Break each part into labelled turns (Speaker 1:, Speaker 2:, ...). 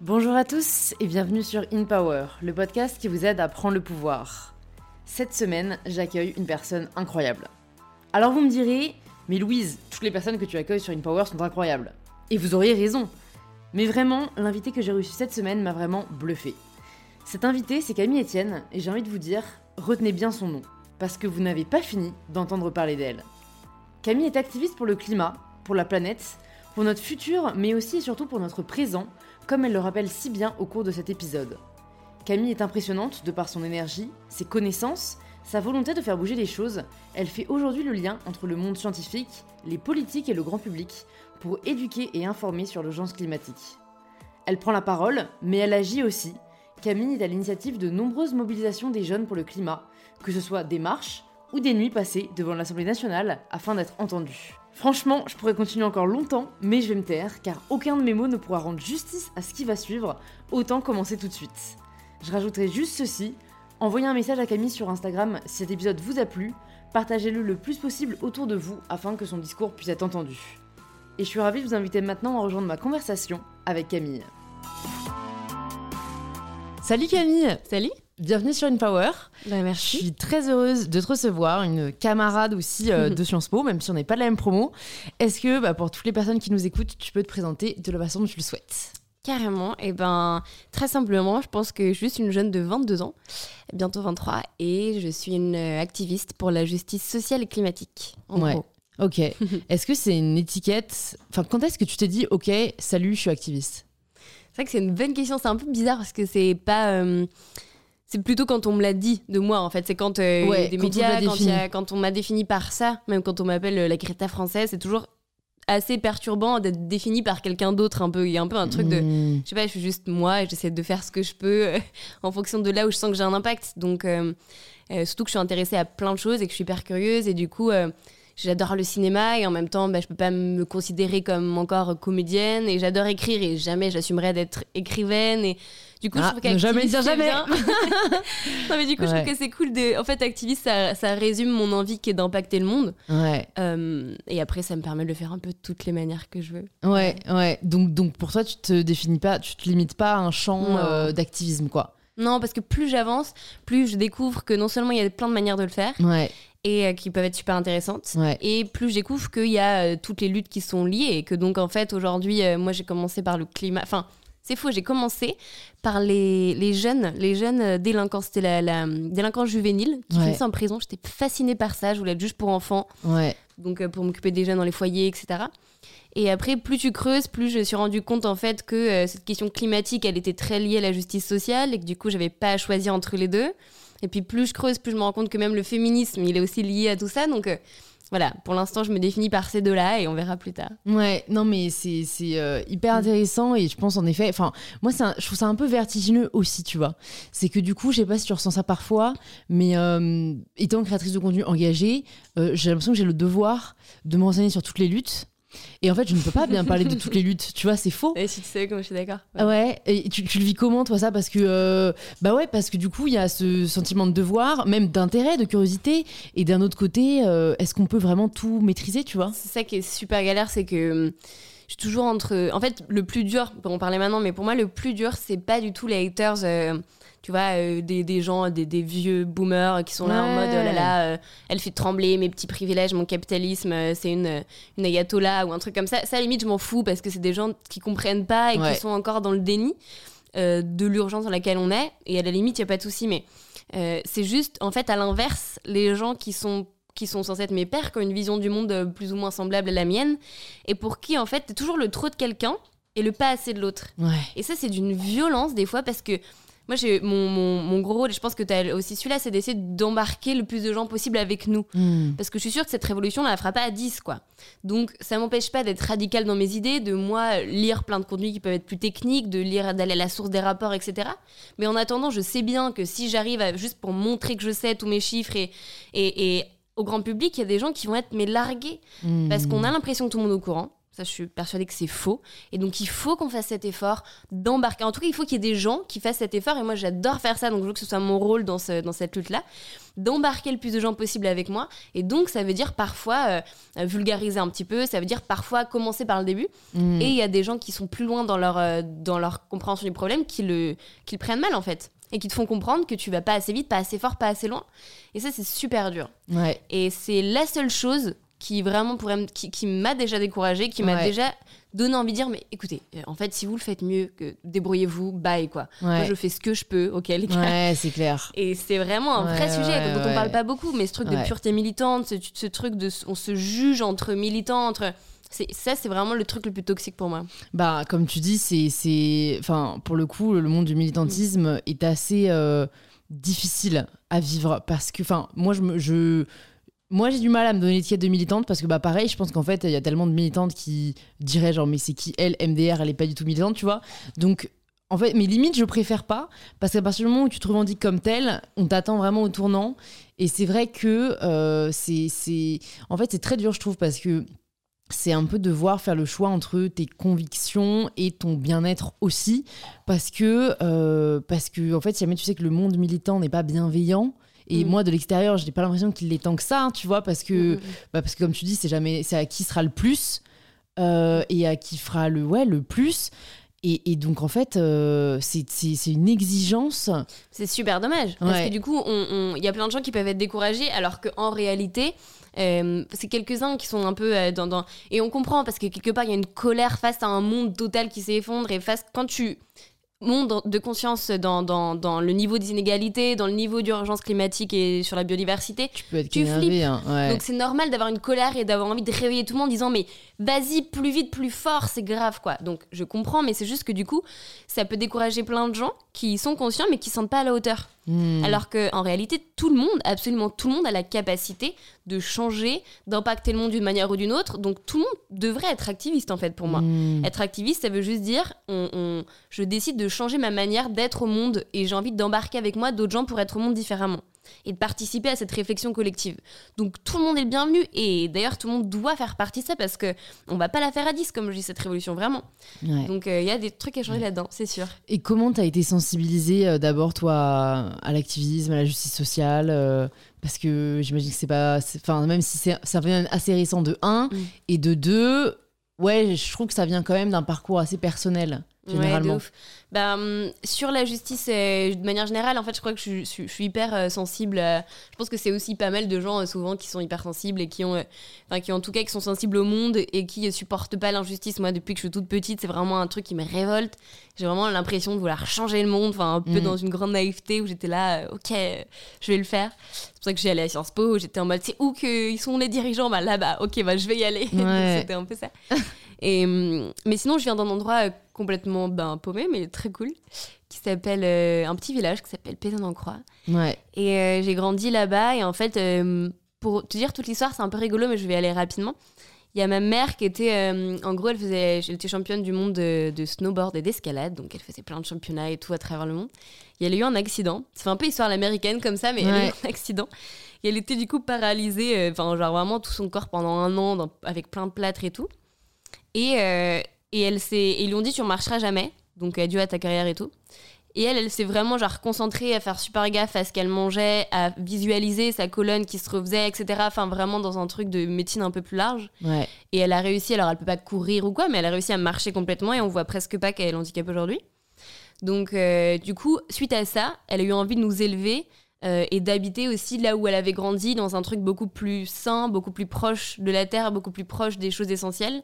Speaker 1: Bonjour à tous et bienvenue sur In Power, le podcast qui vous aide à prendre le pouvoir. Cette semaine, j'accueille une personne incroyable. Alors vous me direz, mais Louise, toutes les personnes que tu accueilles sur In Power sont incroyables. Et vous auriez raison. Mais vraiment, l'invité que j'ai reçu cette semaine m'a vraiment bluffé. Cet invité, c'est Camille Etienne, et j'ai envie de vous dire, retenez bien son nom, parce que vous n'avez pas fini d'entendre parler d'elle. Camille est activiste pour le climat, pour la planète, pour notre futur, mais aussi et surtout pour notre présent, comme elle le rappelle si bien au cours de cet épisode. Camille est impressionnante de par son énergie, ses connaissances, sa volonté de faire bouger les choses. Elle fait aujourd'hui le lien entre le monde scientifique, les politiques et le grand public pour éduquer et informer sur l'urgence climatique. Elle prend la parole, mais elle agit aussi. Camille est à l'initiative de nombreuses mobilisations des jeunes pour le climat, que ce soit des marches ou des nuits passées devant l'Assemblée nationale afin d'être entendue. Franchement, je pourrais continuer encore longtemps, mais je vais me taire, car aucun de mes mots ne pourra rendre justice à ce qui va suivre, autant commencer tout de suite. Je rajouterai juste ceci, envoyez un message à Camille sur Instagram si cet épisode vous a plu, partagez-le le plus possible autour de vous afin que son discours puisse être entendu. Et je suis ravie de vous inviter maintenant à rejoindre ma conversation avec Camille. Salut Camille
Speaker 2: Salut
Speaker 1: Bienvenue sur InPower.
Speaker 2: Bah, merci.
Speaker 1: Je suis très heureuse de te recevoir, une camarade aussi euh, de Sciences Po, même si on n'est pas de la même promo. Est-ce que, bah, pour toutes les personnes qui nous écoutent, tu peux te présenter de la façon dont tu le souhaites?
Speaker 2: Carrément. Et eh ben, très simplement, je pense que je suis une jeune de 22 ans, bientôt 23, et je suis une euh, activiste pour la justice sociale et climatique. En
Speaker 1: Ouais.
Speaker 2: gros.
Speaker 1: Ok. est-ce que c'est une étiquette? Enfin, quand est-ce que tu t'es dit, ok, salut, je suis activiste?
Speaker 2: C'est vrai que c'est une bonne question. C'est un peu bizarre parce que c'est pas. euh, c'est plutôt quand on me l'a dit de moi, en fait. C'est quand euh,
Speaker 1: Ouais,
Speaker 2: des
Speaker 1: quand
Speaker 2: médias, quand, il y a-
Speaker 1: défini.
Speaker 2: quand on m'a défini par ça, même quand on m'appelle euh, la Greta française, c'est toujours assez perturbant d'être défini par quelqu'un d'autre un peu. Il y a un peu un truc de.
Speaker 1: Hmm.
Speaker 2: je sais pas, je suis juste moi et j'essaie de faire ce que je peux euh, en fonction de là où je sens que j'ai un impact. Donc, euh, surtout que je suis intéressée à plein de choses et que je suis hyper curieuse et du coup, j'adore le cinéma et en même temps, bah, je peux pas me considérer comme encore comédienne et j'adore écrire et jamais j'assumerais d'être écrivaine et du coup,
Speaker 1: Ah,
Speaker 2: je trouve
Speaker 1: jamais dire
Speaker 2: non, mais du coup, je trouve que c'est cool de. En fait, activiste, ça, ça résume mon envie qui est d'impacter le monde.
Speaker 1: Ouais,
Speaker 2: Euh, et après, ça me permet de le faire un peu de toutes les manières que je veux.
Speaker 1: ouais, ouais. Donc, donc pour toi, tu te définis pas, tu te limites pas à un champ euh, d'activisme, quoi.
Speaker 2: Non, parce que plus j'avance, plus je découvre que non seulement il y a plein de manières de le faire,
Speaker 1: Ouais,
Speaker 2: et euh, qui peuvent être super intéressantes.
Speaker 1: ouais.
Speaker 2: Et plus je découvre qu'il y a euh, toutes les luttes qui sont liées et que donc en fait aujourd'hui, euh, moi j'ai commencé par le climat. Enfin, c'est faux, j'ai commencé par les, les jeunes, les jeunes euh, délinquants. C'était la, la délinquance juvénile qui
Speaker 1: Ouais.
Speaker 2: finissait en prison. J'étais fascinée par ça. Je voulais être juge pour enfants,
Speaker 1: Ouais,
Speaker 2: donc euh, pour m'occuper des jeunes dans les foyers, etc. Et après, plus tu creuses, plus je me suis rendu compte en fait que euh, cette question climatique, elle était très liée à la justice sociale et que du coup, j'avais pas à choisir entre les deux. Et puis plus je creuse, plus je me rends compte que même le féminisme, il est aussi lié à tout ça. Donc euh, voilà, pour l'instant, je me définis par ces deux-là et on verra plus tard.
Speaker 1: Ouais, non mais c'est c'est euh, hyper intéressant et je pense en effet, enfin moi c'est un- je trouve ça un peu vertigineux aussi, tu vois. C'est que du coup, je sais pas si tu ressens ça parfois, mais euh, étant créatrice de contenu engagée, euh, j'ai l'impression que j'ai le devoir de me renseigner sur toutes les luttes. Et en fait, je ne peux pas bien parler de toutes les luttes, tu vois, c'est faux.
Speaker 2: Et si tu sais comment je suis d'accord.
Speaker 1: Ah Ouais, et tu, tu le vis comment toi ça? Parce que euh, bah ouais, parce que du coup il y a ce sentiment de devoir, même d'intérêt, de curiosité, et d'un autre côté, euh, est-ce qu'on peut vraiment tout maîtriser, tu vois?
Speaker 2: C'est ça qui est super galère, c'est que hum, je suis toujours entre. En fait, le plus dur, en parler maintenant, mais pour moi, le plus dur, c'est pas du tout les haters. euh, tu vois, euh, des, des gens, des, des vieux boomers qui sont là en mode oh là là, euh, elle fait trembler mes petits privilèges, mon capitalisme, euh, c'est une, une ayatollah ou un truc comme ça. Ça, à la limite, je m'en fous parce que c'est des gens qui comprennent pas et
Speaker 1: Ouais.
Speaker 2: qui sont encore dans le déni de l'urgence dans laquelle on est. Et à la limite, il n'y a pas de souci, mais c'est juste, en fait, à l'inverse, les gens qui sont qui sont censés être mes pères, qui ont une vision du monde plus ou moins semblable à la mienne, et pour qui, en fait, t'es toujours le trop de quelqu'un et le pas assez de l'autre.
Speaker 1: Ouais.
Speaker 2: Et ça, c'est d'une violence, des fois, parce que moi, j'ai mon, mon, mon gros rôle, et je pense que t'as aussi celui-là, c'est d'essayer d'embarquer le plus de gens possible avec nous.
Speaker 1: Hmm.
Speaker 2: Parce que je suis sûre que cette révolution, on la fera pas à 10, quoi. Donc, ça m'empêche pas d'être radical dans mes idées, de moi lire plein de contenus qui peuvent être plus techniques, de lire, d'aller à la source des rapports, etc. Mais en attendant, je sais bien que si j'arrive à juste pour montrer que je sais tous mes chiffres et, et, et au grand public, il y a des gens qui vont être mais largués
Speaker 1: Hmm.
Speaker 2: parce qu'on a l'impression que tout le monde est au courant. Ça, je suis persuadée que c'est faux. Et donc, il faut qu'on fasse cet effort d'embarquer. En tout cas, il faut qu'il y ait des gens qui fassent cet effort. Et moi, j'adore faire ça. Donc, je veux que ce soit mon rôle dans, ce, dans cette lutte-là. D'embarquer le plus de gens possible avec moi. Et donc, ça veut dire parfois euh, vulgariser un petit peu. Ça veut dire parfois commencer par le début.
Speaker 1: Mm.
Speaker 2: Et il y a des gens qui sont plus loin dans leur, euh, dans leur compréhension du problème qui le, qui le prennent mal, en fait. Et qui te font comprendre que tu vas pas assez vite, pas assez fort, pas assez loin. Et ça, c'est super dur.
Speaker 1: Ouais.
Speaker 2: Et c'est la seule chose qui vraiment pourrait qui, qui m'a déjà découragée, qui m'a
Speaker 1: Ouais.
Speaker 2: déjà donné envie de dire mais écoutez, euh, en fait si vous le faites mieux, que débrouillez-vous, bye quoi. Moi je fais ce que je peux, ok les gars.
Speaker 1: Ouais, c'est clair.
Speaker 2: Et c'est vraiment un vrai sujet dont on parle pas beaucoup, mais ce truc de pureté militante, ce, ce truc de on se juge entre militants, entre ça c'est vraiment le truc le plus toxique pour moi.
Speaker 1: Bah, comme tu dis, c'est, c'est, enfin, pour le coup, le monde du militantisme est assez euh, difficile à vivre parce que, enfin, moi, je, me, je, moi, j'ai du mal à me donner l'étiquette de militante parce que, bah, pareil, je pense qu'en fait, il y a tellement de militantes qui diraient genre, mais c'est qui elle, MDR, elle est pas du tout militante, tu vois. Donc, en fait, mais limite, je préfère pas parce qu'à partir du moment où tu te revendiques comme tel, on t'attend vraiment au tournant. Et c'est vrai que euh, c'est, en fait, c'est très dur, je trouve, parce que c'est un peu devoir faire le choix entre tes convictions et ton bien-être aussi parce que euh, parce que en fait si jamais tu sais que le monde militant n'est pas bienveillant et
Speaker 2: Mm.
Speaker 1: moi de l'extérieur j'ai pas l'impression qu'il l'est tant que ça hein, tu vois parce que
Speaker 2: Mm, mm,
Speaker 1: bah, parce que comme tu dis c'est jamais c'est à qui sera le plus euh, et à qui fera le ouais le plus et, et donc en fait euh, c'est une exigence
Speaker 2: C'est super dommage. Parce
Speaker 1: Ouais.
Speaker 2: que du coup, on- on- il y a plein de gens qui peuvent être découragés, alors qu'en réalité, euh, c'est quelques-uns qui sont un peu euh, dans, dans- Et on comprend, parce que quelque part, il y a une colère face à un monde total qui s'effondre, et face... quand tu montes de conscience dans, dans, dans le niveau des inégalités, dans le niveau d'urgence climatique et sur la biodiversité,
Speaker 1: tu peux être
Speaker 2: Tu
Speaker 1: énervé hein, ouais.
Speaker 2: donc c'est normal d'avoir une colère et d'avoir envie de réveiller tout le monde en disant mais vas-y plus vite, plus fort, c'est grave quoi. Donc je comprends mais c'est juste que du coup ça peut décourager plein de gens qui sont conscients mais qui sentent pas à la hauteur.
Speaker 1: Hmm.
Speaker 2: Alors qu'en réalité tout le monde, absolument tout le monde a la capacité de changer, d'impacter le monde d'une manière ou d'une autre. Donc tout le monde devrait être activiste en fait pour moi.
Speaker 1: Hmm.
Speaker 2: Être activiste, ça veut juste dire on, on- je décide de changer ma manière d'être au monde et j'ai envie d'embarquer avec moi d'autres gens pour être au monde différemment et de participer à cette réflexion collective. Donc tout le monde est le bienvenu et d'ailleurs tout le monde doit faire partie de ça parce que on va pas la faire à 10 comme je dis cette révolution vraiment.
Speaker 1: Ouais.
Speaker 2: Donc euh, il y a des trucs à changer là-dedans, c'est sûr.
Speaker 1: Et comment t'as été sensibilisée euh, d'abord toi à, à l'activisme, à la justice sociale euh, Parce que j'imagine que c'est pas, enfin même si c'est ça vient assez récent de 1
Speaker 2: Mm.
Speaker 1: et de 2, ouais, je trouve que ça vient quand même d'un parcours assez personnel
Speaker 2: Ouais, de
Speaker 1: généralement.
Speaker 2: ouf. Bah, hum, sur la justice, euh, de manière générale, en fait, je crois que je, suis- je suis- je suis hyper euh, sensible. à- Je pense que c'est aussi pas mal de gens, euh, souvent, qui sont hyper sensibles et qui ont, enfin, qui en tout cas, qui sont sensibles au monde et qui supportent pas l'injustice. Moi, depuis que je suis toute petite, c'est vraiment un truc qui me révolte. J'ai vraiment l'impression de vouloir changer le monde, enfin, un peu
Speaker 1: Mm.
Speaker 2: dans une grande naïveté où j'étais là, euh, ok, euh, je vais le faire. C'est pour ça que j'ai allé à Sciences Po, où j'étais en mode, c'est où qu'ils sont les dirigeants? Bah là-bas, ok, bah je vais y aller.
Speaker 1: Ouais.
Speaker 2: C'était un peu ça. Et, hum, mais sinon, je viens d'un endroit euh, complètement ben, paumé, mais très cool, qui s'appelle euh, un petit village qui s'appelle Pézan-en-Croix.
Speaker 1: Ouais.
Speaker 2: Et euh, j'ai grandi là-bas. Et en fait, euh, pour te dire toute l'histoire, c'est un peu rigolo, mais je vais aller rapidement. Il y a ma mère qui était, euh, en gros, elle, faisait, elle était championne du monde de, de snowboard et d'escalade, donc elle faisait plein de championnats et tout à travers le monde. Et elle a eu un accident. C'est un peu histoire à l'américaine comme ça, mais elle a eu
Speaker 1: Ouais.
Speaker 2: un accident. Et elle était du coup paralysée, euh, enfin, genre vraiment tout son corps pendant un an, dans- avec plein de plâtres et tout. Et, euh, et elle s'est, et ils lui ont dit tu ne marcheras jamais, donc adieu à ta carrière et tout. Et elle, elle s'est vraiment genre concentrée à faire super gaffe à ce qu'elle mangeait, à visualiser sa colonne qui se refaisait, etc. Enfin, vraiment dans un truc de médecine un peu plus large.
Speaker 1: Ouais.
Speaker 2: Et elle a réussi, alors elle peut pas courir ou quoi, mais elle a réussi à marcher complètement et on voit presque pas qu'elle est handicapée aujourd'hui. Donc, euh, du coup, suite à ça, elle a eu envie de nous élever euh, et d'habiter aussi là où elle avait grandi, dans un truc beaucoup plus sain, beaucoup plus proche de la terre, beaucoup plus proche des choses essentielles.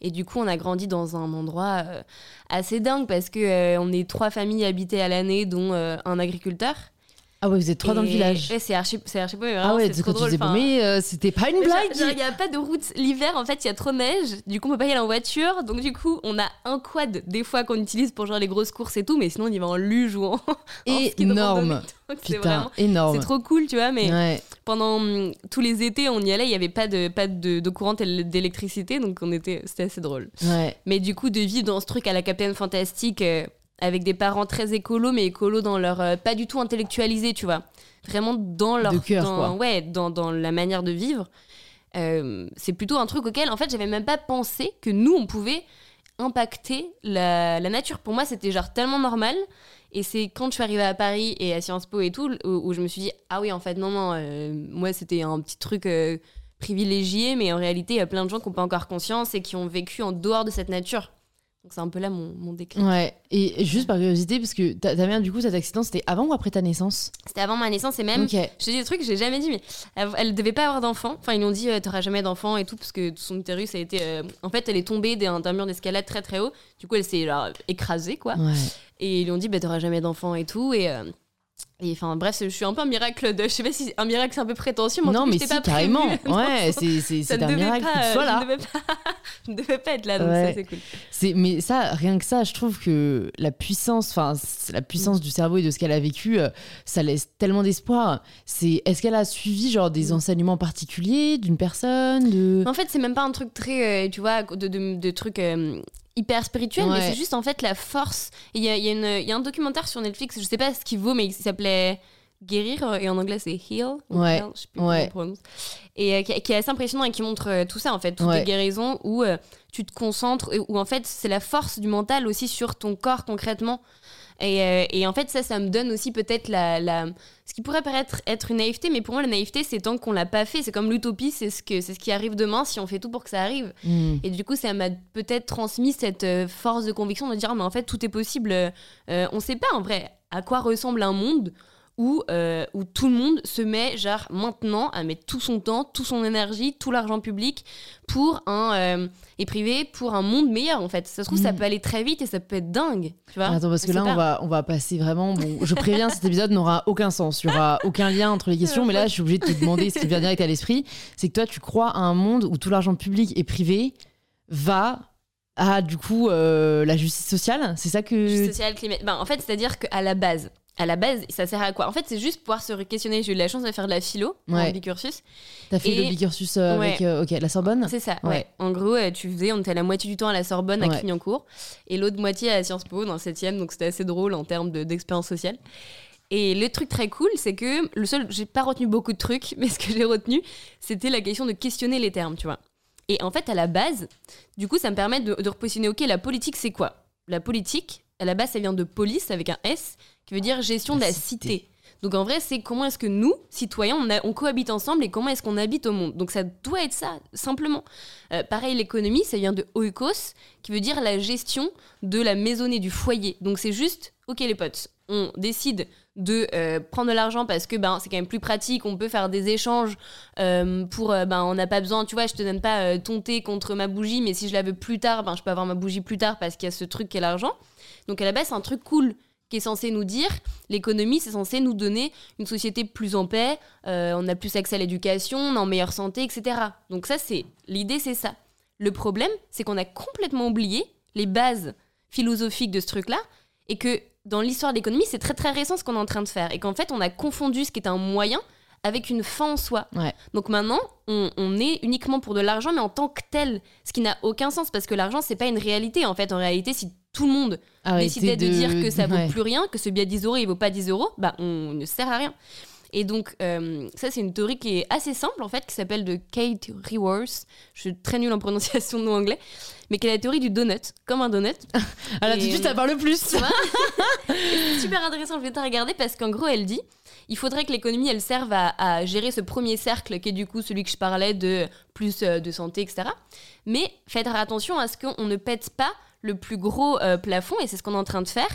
Speaker 2: Et du coup, on a grandi dans un endroit euh, assez dingue parce que euh, on est trois familles habitées à l'année, dont euh, un agriculteur.
Speaker 1: Ah ouais, vous êtes trois dans le village.
Speaker 2: Ouais, c'est archi, c'est archi beau, vraiment,
Speaker 1: Ah ouais,
Speaker 2: c'est trop drôle.
Speaker 1: disais,
Speaker 2: Enfin,
Speaker 1: mais euh, c'était pas une blague.
Speaker 2: Il n'y a pas de route l'hiver, en fait, il y a trop de neige. Du coup, on peut pas y aller en voiture. Donc, du coup, on a un quad des fois qu'on utilise pour genre les grosses courses et tout, mais sinon, on y va en luge ou en,
Speaker 1: Énorme. Putain,
Speaker 2: vraiment.
Speaker 1: énorme.
Speaker 2: C'est trop cool, tu vois, mais
Speaker 1: Ouais.
Speaker 2: pendant hum, tous les étés, on y allait, il n'y avait pas de, pas de, de courant d'électricité, donc on était, c'était assez drôle.
Speaker 1: Ouais.
Speaker 2: Mais du coup, de vivre dans ce truc à la Capitaine Fantastique, euh, avec des parents très écolos, mais écolos dans leur. euh, pas du tout intellectualisés, tu vois. Vraiment dans leur.
Speaker 1: De cœur,
Speaker 2: dans-
Speaker 1: quoi.
Speaker 2: Ouais, dans, dans la manière de vivre. euh, c'est plutôt un truc auquel, en fait, j'avais même pas pensé que nous, on pouvait impacter la, la nature. Pour moi, c'était genre tellement normal. Et c'est quand je suis arrivée à Paris et à Sciences Po et tout, où, où je me suis dit, ah oui, en fait, non, non, euh, moi, c'était un petit truc privilégié, mais en réalité, il y a plein de gens qui n'ont pas encore conscience et qui ont vécu en dehors de cette nature. Donc c'est un peu là mon, mon déclic.
Speaker 1: Ouais, et juste par curiosité, parce que ta, ta mère, du coup, cet accident, c'était avant ou après ta naissance?
Speaker 2: C'était avant ma naissance et même,
Speaker 1: Ok.
Speaker 2: je te dis des trucs que j'ai jamais dit, mais elle, elle devait pas avoir d'enfant. Enfin, ils lui ont dit, euh, t'auras jamais d'enfant et tout, parce que son utérus a été. euh, en fait, elle est tombée d'un d'un mur d'escalade très très haut. Du coup, elle s'est genre, écrasée, quoi.
Speaker 1: Ouais.
Speaker 2: Et ils lui ont dit, bah, t'auras jamais d'enfant et tout. Et. euh, et enfin bref, je suis un peu un miracle de. Je sais pas si un miracle c'est un peu prétentieux, mais en
Speaker 1: Non, mais si,
Speaker 2: pas
Speaker 1: carrément.
Speaker 2: prévue. Non,
Speaker 1: Ouais, c'est un miracle
Speaker 2: pas, euh,
Speaker 1: sois
Speaker 2: je
Speaker 1: là.
Speaker 2: ne devais pas, je ne devais pas être là, donc
Speaker 1: Ouais.
Speaker 2: ça c'est cool.
Speaker 1: C'est- mais ça, rien que ça, je trouve que la puissance, enfin, la puissance du cerveau et de ce qu'elle a vécu, euh, ça laisse tellement d'espoir. C'est, est-ce qu'elle a suivi genre des
Speaker 2: Mm.
Speaker 1: enseignements particuliers d'une personne, de
Speaker 2: En fait, c'est même pas un truc très, euh, tu vois, de, de, de trucs euh, hyper spirituels, mais c'est juste en fait la force. Il y a, y, a y un documentaire sur Netflix, je sais pas ce qu'il vaut, mais il s'appelait Guérir, et en anglais c'est Heal. ou
Speaker 1: Ouais.
Speaker 2: Heal, je sais plus
Speaker 1: Ouais.
Speaker 2: comment on prononce. Et euh, qui, qui est assez impressionnant et qui montre euh, tout ça en fait, toutes les guérisons où euh, tu te concentres, et où en fait c'est la force du mental aussi sur ton corps concrètement. Et, euh, et en fait, ça, ça me donne aussi peut-être la, la- ce qui pourrait paraître être une naïveté, mais pour moi, la naïveté, c'est tant qu'on l'a pas fait. C'est comme l'utopie, c'est ce, que, c'est ce qui arrive demain si on fait tout pour que ça arrive.
Speaker 1: Mm.
Speaker 2: Et du coup, ça m'a peut-être transmis cette euh, force de conviction de dire, Ah, mais en fait, tout est possible. Euh, euh, on sait pas, en vrai, à quoi ressemble un monde où, euh, où tout le monde se met, genre, maintenant, à mettre tout son temps, toute son énergie, tout l'argent public pour un... euh, et privé, pour un monde meilleur, en fait. Ça se trouve, ça
Speaker 1: Mhm.
Speaker 2: peut aller très vite et ça peut être dingue, tu vois
Speaker 1: Attends, parce que là, on va, on va passer vraiment. Bon, je préviens, cet épisode n'aura aucun sens. Il n'y aura aucun lien entre les questions. Mais là, je suis obligée de te demander ce qui vient direct à l'esprit. C'est que toi, tu crois à un monde où tout l'argent public et privé va à, du coup, euh, la justice sociale? C'est ça que.
Speaker 2: Justice sociale, climat. Ben, en fait, c'est-à-dire qu'à la base, à la base, ça sert à quoi? En fait, c'est juste pouvoir se questionner. J'ai eu la chance de faire de la philo
Speaker 1: Ouais.
Speaker 2: en bicursus.
Speaker 1: T'as fait
Speaker 2: Et-
Speaker 1: le bicursus euh,
Speaker 2: Ouais.
Speaker 1: avec euh, ok, la Sorbonne?
Speaker 2: C'est ça,
Speaker 1: Ouais.
Speaker 2: ouais. En gros, euh, tu faisais, on était la moitié du temps à la Sorbonne, à. Clignancourt, et l'autre moitié à Sciences Po, dans le 7 donc c'était assez drôle en termes de- d'expérience sociale. Et le truc très cool, c'est que le seul, j'ai pas retenu beaucoup de trucs, mais ce que j'ai retenu, c'était la question de questionner les termes, tu vois. Et en fait, à la base, du coup, ça me permet de, de repositionner, ok, la politique, c'est quoi? La politique, à la base, ça vient de police avec un S, qui veut dire gestion
Speaker 1: La
Speaker 2: de la
Speaker 1: cité.
Speaker 2: cité. Donc en vrai, c'est comment est-ce que nous, citoyens, on, a- on cohabite ensemble et comment est-ce qu'on habite au monde. Donc ça doit être ça, simplement. Euh, pareil, l'économie, ça vient de oikos, qui veut dire la gestion de la maisonnée, du foyer. Donc c'est juste, ok les potes, on décide de euh, prendre de l'argent parce que ben, c'est quand même plus pratique, on peut faire des échanges euh, pour, euh, ben, on n'a pas besoin, tu vois, je te donne pas ton thé contre ma bougie, mais si je la veux plus tard, ben, je peux avoir ma bougie plus tard parce qu'il y a ce truc qu'est l'argent. Donc à la base, c'est un truc cool qui est censé nous dire, l'économie, c'est censé nous donner une société plus en paix, euh, on a plus accès à l'éducation, on est en meilleure santé, etc. Donc ça, c'est l'idée, c'est ça. Le problème, c'est qu'on a complètement oublié les bases philosophiques de ce truc-là, et que dans l'histoire de l'économie, c'est très très récent ce qu'on est en train de faire, et qu'en fait, on a confondu ce qui est un moyen avec une fin en soi.
Speaker 1: Ouais.
Speaker 2: Donc maintenant, on, on est uniquement pour de l'argent, mais en tant que tel, ce qui n'a aucun sens, parce que l'argent, c'est pas une réalité. En fait, en réalité, si tout le monde
Speaker 1: Arrêtez
Speaker 2: décidait de... dire que ça vaut
Speaker 1: ouais.
Speaker 2: plus rien, que ce billet à 10 euros, il vaut pas 10 euros, bah on ne sert à rien. Et donc, euh, ça, c'est une théorie qui est assez simple, en fait, qui s'appelle de Kate Raworth. Je suis très nulle en prononciation de nom anglais, mais qui est la théorie du donut, comme un donut.
Speaker 1: Ah là, tout de suite, ça parle plus.
Speaker 2: Super intéressant, je vais te regarder parce qu'en gros, elle dit il faudrait que l'économie, elle serve à, à gérer ce premier cercle qui est du coup celui que je parlais de plus euh, de santé, etc. Mais faites attention à ce qu'on ne pète pas le plus gros euh, plafond, et c'est ce qu'on est en train de faire,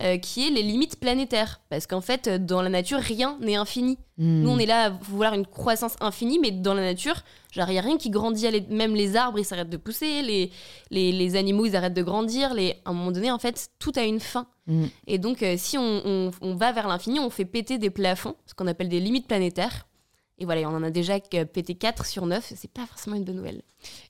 Speaker 2: euh, qui est les limites planétaires. Parce qu'en fait, euh, dans la nature, rien n'est infini.
Speaker 1: Hmm.
Speaker 2: Nous, on est là à vouloir une croissance infinie, mais dans la nature, genre, il n'y a rien qui grandit. Même les arbres, ils s'arrêtent de pousser, les, les, les animaux, ils arrêtent de grandir. Les... À un moment donné, en fait, tout a une fin.
Speaker 1: Mm.
Speaker 2: Et donc, euh, si on, on- on va vers l'infini, on fait péter des plafonds, ce qu'on appelle des limites planétaires. Et voilà, on en a déjà pété 4 sur 9. C'est pas forcément une bonne nouvelle.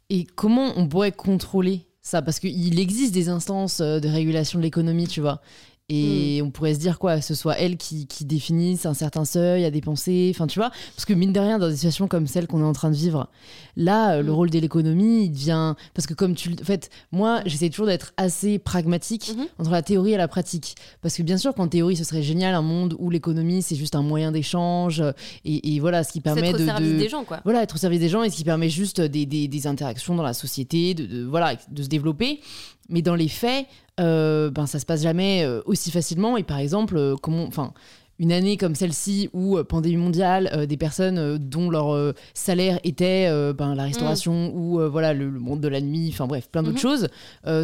Speaker 1: Et comment on pourrait contrôler ça Parce qu'il existe des instances euh, de régulation de l'économie, tu vois. Et on pourrait se dire quoi, ce soit elle qui, qui définisse un certain seuil à dépenser, enfin tu vois, parce que mine de rien, dans des situations comme celle qu'on est en train de vivre, là, euh, le
Speaker 2: Mm.
Speaker 1: rôle de l'économie, il devient. Parce que comme tu. le- En fait, moi, j'essaie toujours d'être assez pragmatique
Speaker 2: Mhm.
Speaker 1: entre la théorie et la pratique. Parce que bien sûr qu'en théorie, ce serait génial un monde où l'économie, c'est juste un moyen d'échange, euh, et, et voilà, ce qui permet
Speaker 2: être au
Speaker 1: de.
Speaker 2: service
Speaker 1: de-
Speaker 2: des gens, quoi.
Speaker 1: voilà, être au service des gens et ce qui permet juste des, des- des interactions dans la société, de, de- voilà, de se développer. Mais dans les faits, euh, ben, ça se passe jamais euh, aussi facilement. Et par exemple, euh, comment, enfin, une année comme celle-ci où euh, pandémie mondiale, euh, des personnes euh, dont leur salaire était ben, la restauration ou euh, voilà le, le monde de la nuit, enfin bref, plein d'autres
Speaker 2: Mhm.
Speaker 1: choses,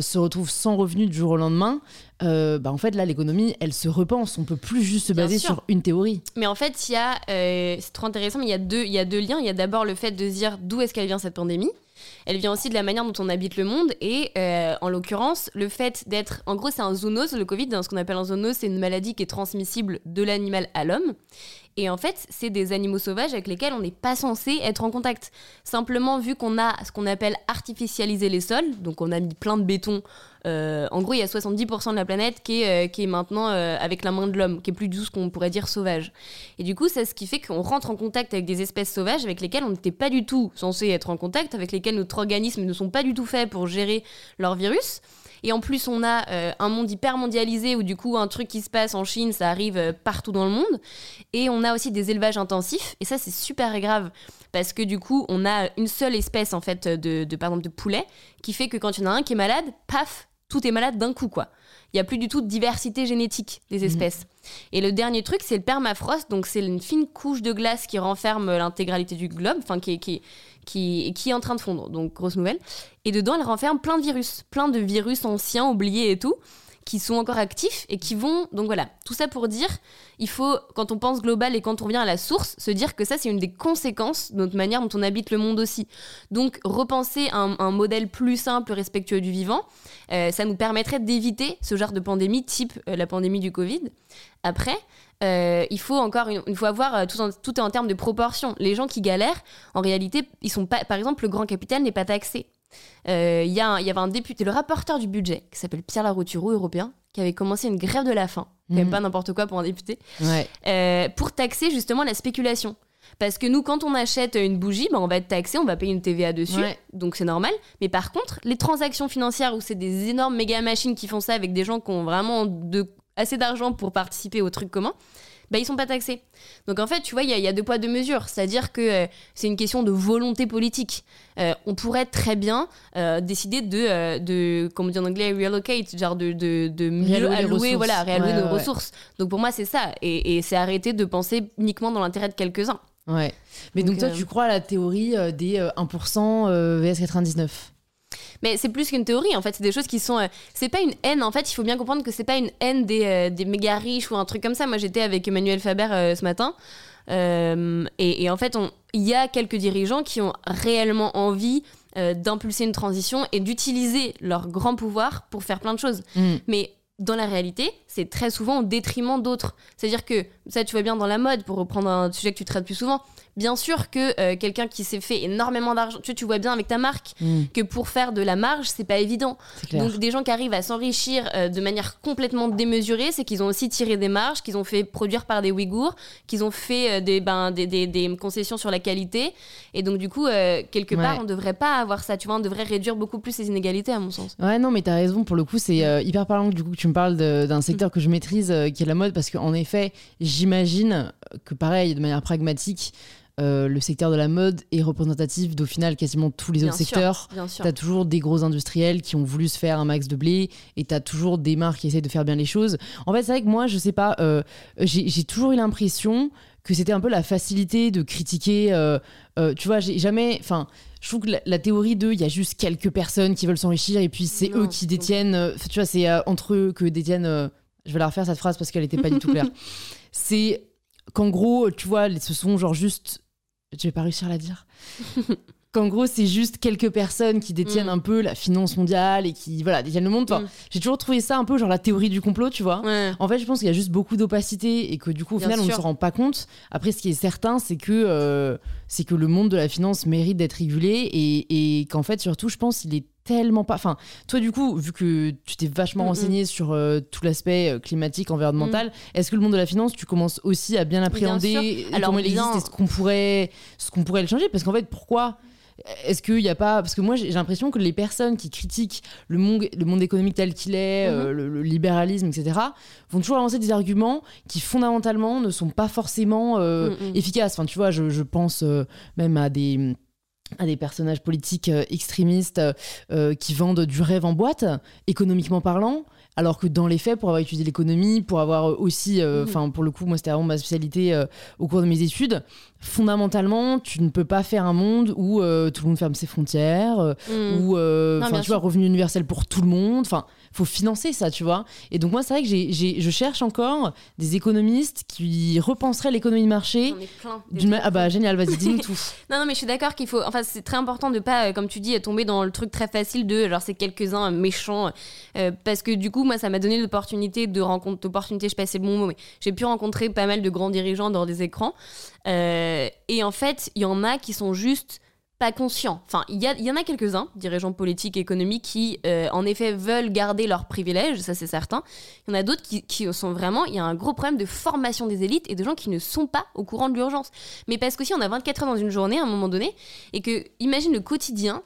Speaker 1: se retrouvent sans revenus du jour au lendemain. euh, ben, en fait, là, l'économie, elle se repense. On peut plus juste se baser sur une théorie.
Speaker 2: Mais en fait, il y a, euh, c'est trop intéressant, mais il y a deux, il y a deux liens. Il y a d'abord le fait de se dire d'où est-ce qu'elle vient cette pandémie. Elle vient aussi de la manière dont on habite le monde et euh, en l'occurrence le fait d'être, en gros c'est un zoonose, le Covid, dans ce qu'on appelle un zoonose, c'est une maladie qui est transmissible de l'animal à l'homme. Et en fait, c'est des animaux sauvages avec lesquels on n'est pas censé être en contact. Simplement, vu qu'on a ce qu'on appelle artificialisé les sols, donc on a mis plein de béton. euh, en gros, il y a 70% de la planète qui est, euh, maintenant euh, avec la main de l'homme, qui est plus du tout ce qu'on pourrait dire sauvage. Et du coup, c'est ce qui fait qu'on rentre en contact avec des espèces sauvages avec lesquelles on n'était pas du tout censé être en contact, avec lesquelles notre organisme ne sont pas du tout faits pour gérer leur virus. Et en plus, on a euh, un monde hyper mondialisé où du coup, un truc qui se passe en Chine, ça arrive euh, partout dans le monde. Et on a aussi des élevages intensifs. Et ça, c'est super grave parce que du coup, on a une seule espèce en fait de, de par exemple de poulet qui fait que quand il y en a un qui est malade, paf, tout est malade d'un coup quoi. Il n'y a plus du tout de diversité génétique des espèces. Et le dernier truc, c'est le permafrost. Donc, c'est une fine couche de glace qui renferme l'intégralité du globe, enfin, qui, qui, qui, est en train de fondre. Donc, grosse nouvelle. Et dedans, elle renferme plein de virus. Plein de virus anciens, oubliés et tout, qui sont encore actifs et qui vont. Donc, voilà. Tout ça pour dire, il faut, quand on pense global et quand on revient à la source, se dire que ça, c'est une des conséquences de notre manière dont on habite le monde aussi. Donc, repenser un, un modèle plus simple, respectueux du vivant, euh, ça nous permettrait d'éviter ce genre de pandémie, type euh, la pandémie du Covid. Après, euh, il faut encore une, une fois voir euh, tout, en, tout est en termes de proportion. Les gens qui galèrent, en réalité, ils sont pas. Par exemple, le grand capital n'est pas taxé. Euh, Il y, y avait un député, le rapporteur du budget, qui s'appelle Pierre Larouturou, européen, qui avait commencé une grève de la faim, quand même
Speaker 1: Mhm.
Speaker 2: pas n'importe quoi pour un député,
Speaker 1: Ouais.
Speaker 2: euh, pour taxer justement la spéculation. Parce que nous, quand on achète une bougie, ben, on va être taxé, on va payer une TVA dessus,
Speaker 1: Ouais.
Speaker 2: donc c'est normal. Mais par contre, les transactions financières où c'est des énormes méga machines qui font ça avec des gens qui ont vraiment de, assez d'argent pour participer au truc commun, bah, ils sont pas taxés. Donc en fait, tu vois, il y, a- il y a deux poids, deux mesures. C'est-à-dire que euh, c'est une question de volonté politique. Euh, on pourrait très bien euh, décider de, de, comme on dit en anglais, relocate, genre de, de, de mieux allouer, voilà, réallouer
Speaker 1: Ouais,
Speaker 2: nos
Speaker 1: ouais,
Speaker 2: ressources. Donc pour moi, c'est ça. Et, et c'est arrêter de penser uniquement dans l'intérêt de quelques-uns.
Speaker 1: Ouais. Mais donc,
Speaker 2: Donc,
Speaker 1: toi, tu crois à la théorie des euh, 1% euh, VS 99
Speaker 2: Mais c'est plus qu'une théorie, en fait, c'est des choses qui sont. euh, c'est pas une haine, en fait, il faut bien comprendre que c'est pas une haine des, euh, des méga riches ou un truc comme ça. Moi, j'étais avec Emmanuel Faber euh, ce matin, et, et en fait, il y a quelques dirigeants qui ont réellement envie d'impulser une transition et d'utiliser leur grand pouvoir pour faire plein de choses.
Speaker 1: Mm.
Speaker 2: Mais dans la réalité, c'est très souvent au détriment d'autres. C'est-à-dire que, ça tu vois bien dans la mode, pour reprendre un sujet que tu traites plus souvent, bien sûr que euh, quelqu'un qui s'est fait énormément d'argent, tu, tu vois bien avec ta marque,
Speaker 1: Mm.
Speaker 2: que pour faire de la marge, c'est pas évident. Donc des gens qui arrivent à s'enrichir euh, de manière complètement démesurée, c'est qu'ils ont aussi tiré des marges, qu'ils ont fait produire par des Ouïghours, qu'ils ont fait euh, des, ben, des, des- des concessions sur la qualité. Et donc du coup, quelque part,
Speaker 1: Ouais.
Speaker 2: on devrait pas avoir ça. Tu vois, on devrait réduire beaucoup plus ces inégalités, à mon sens.
Speaker 1: Ouais, non, mais t'as raison. Pour le coup, c'est hyper parlant du coup que tu me parles d'un secteur que je maîtrise, qui est la mode, parce qu'en effet, j'imagine que pareil, de manière pragmatique, euh, le secteur de la mode est représentatif d'au final quasiment tous les
Speaker 2: Bien
Speaker 1: autres
Speaker 2: sûr.
Speaker 1: secteurs.
Speaker 2: Bien sûr.
Speaker 1: T'as toujours des gros industriels qui ont voulu se faire un max de blé et t'as toujours des marques qui essayent de faire bien les choses. En fait, c'est vrai que moi, je sais pas, euh, j'ai toujours eu l'impression que c'était un peu la facilité de critiquer. euh, tu vois, j'ai jamais. Enfin, je trouve que la, la théorie de il y a juste quelques personnes qui veulent s'enrichir et puis c'est eux qui détiennent. tu vois, c'est entre eux que détiennent. je vais la refaire cette phrase parce qu'elle était pas du tout claire. C'est qu'en gros, tu vois, ce sont genre juste. Je vais pas réussir à la dire. Qu'en gros, c'est juste quelques personnes qui détiennent
Speaker 2: Mm.
Speaker 1: un peu la finance mondiale et qui, voilà, détiennent le monde. Enfin,
Speaker 2: Mm.
Speaker 1: J'ai toujours trouvé ça un peu genre la théorie du complot, tu vois.
Speaker 2: Ouais.
Speaker 1: En fait, je pense qu'il y a juste beaucoup d'opacité et que du coup, au
Speaker 2: Bien
Speaker 1: final, on ne se rend pas compte. Après, ce qui est certain, c'est que, euh, c'est que le monde de la finance mérite d'être régulé et, et qu'en fait, surtout, je pense, il est tellement pas. Enfin, toi, du coup, vu que tu t'es vachement
Speaker 2: Mm,
Speaker 1: renseigné sur euh, tout l'aspect euh, climatique, environnemental, est-ce que le monde de la finance, tu commences aussi à bien l'appréhender
Speaker 2: sûr.
Speaker 1: et
Speaker 2: Alors,
Speaker 1: comment il existe
Speaker 2: bien-
Speaker 1: et ce qu'on pourrait, ce qu'on pourrait le changer? Parce qu'en fait, pourquoi est-ce qu'il n'y a pas. Parce que moi, j'ai l'impression que les personnes qui critiquent le monde, le monde économique tel qu'il est, euh, le, le libéralisme, etc., vont toujours avancer des arguments qui, fondamentalement, ne sont pas forcément euh,
Speaker 2: Mm, mm.
Speaker 1: efficaces. Enfin, tu vois, je, je pense euh, même à des à des personnages politiques euh, extrémistes euh, euh, qui vendent du rêve en boîte, économiquement parlant, alors que dans les faits, pour avoir étudié l'économie, pour avoir aussi, euh,
Speaker 2: Mhm.
Speaker 1: enfin pour le coup, moi c'était vraiment ma spécialité euh, au cours de mes études, fondamentalement, tu ne peux pas faire un monde où tout le monde ferme ses frontières, ou euh,
Speaker 2: Non,
Speaker 1: tu vois
Speaker 2: sûr.
Speaker 1: revenu universel pour tout le monde enfin faut financer ça tu vois et donc moi c'est vrai que j'ai, j'ai- je cherche encore des économistes qui repenseraient l'économie de marché
Speaker 2: plein.
Speaker 1: d'une ma- ah bah génial vas-y dis-nous tout
Speaker 2: Non, non, mais je suis d'accord qu'il faut. Enfin, c'est très important de pas, euh, comme tu dis, tomber dans le truc très facile de genre c'est quelques-uns méchants. euh, parce que du coup, moi, ça m'a donné l'opportunité de rencontrer. Opportunité, je sais pas si c'est le bon mot, mais j'ai pu rencontrer pas mal de grands dirigeants dans des écrans. Euh, et en fait, il y en a qui sont juste pas conscients. Enfin, il y, en a quelques-uns, dirigeants politiques économiques, qui, euh, en effet, veulent garder leurs privilèges, ça c'est certain. Il y en a d'autres qui, qui sont vraiment... Il y a un gros problème de formation des élites et de gens qui ne sont pas au courant de l'urgence. Mais parce qu'aussi, on a 24 heures dans une journée à un moment donné, et que, imagine le quotidien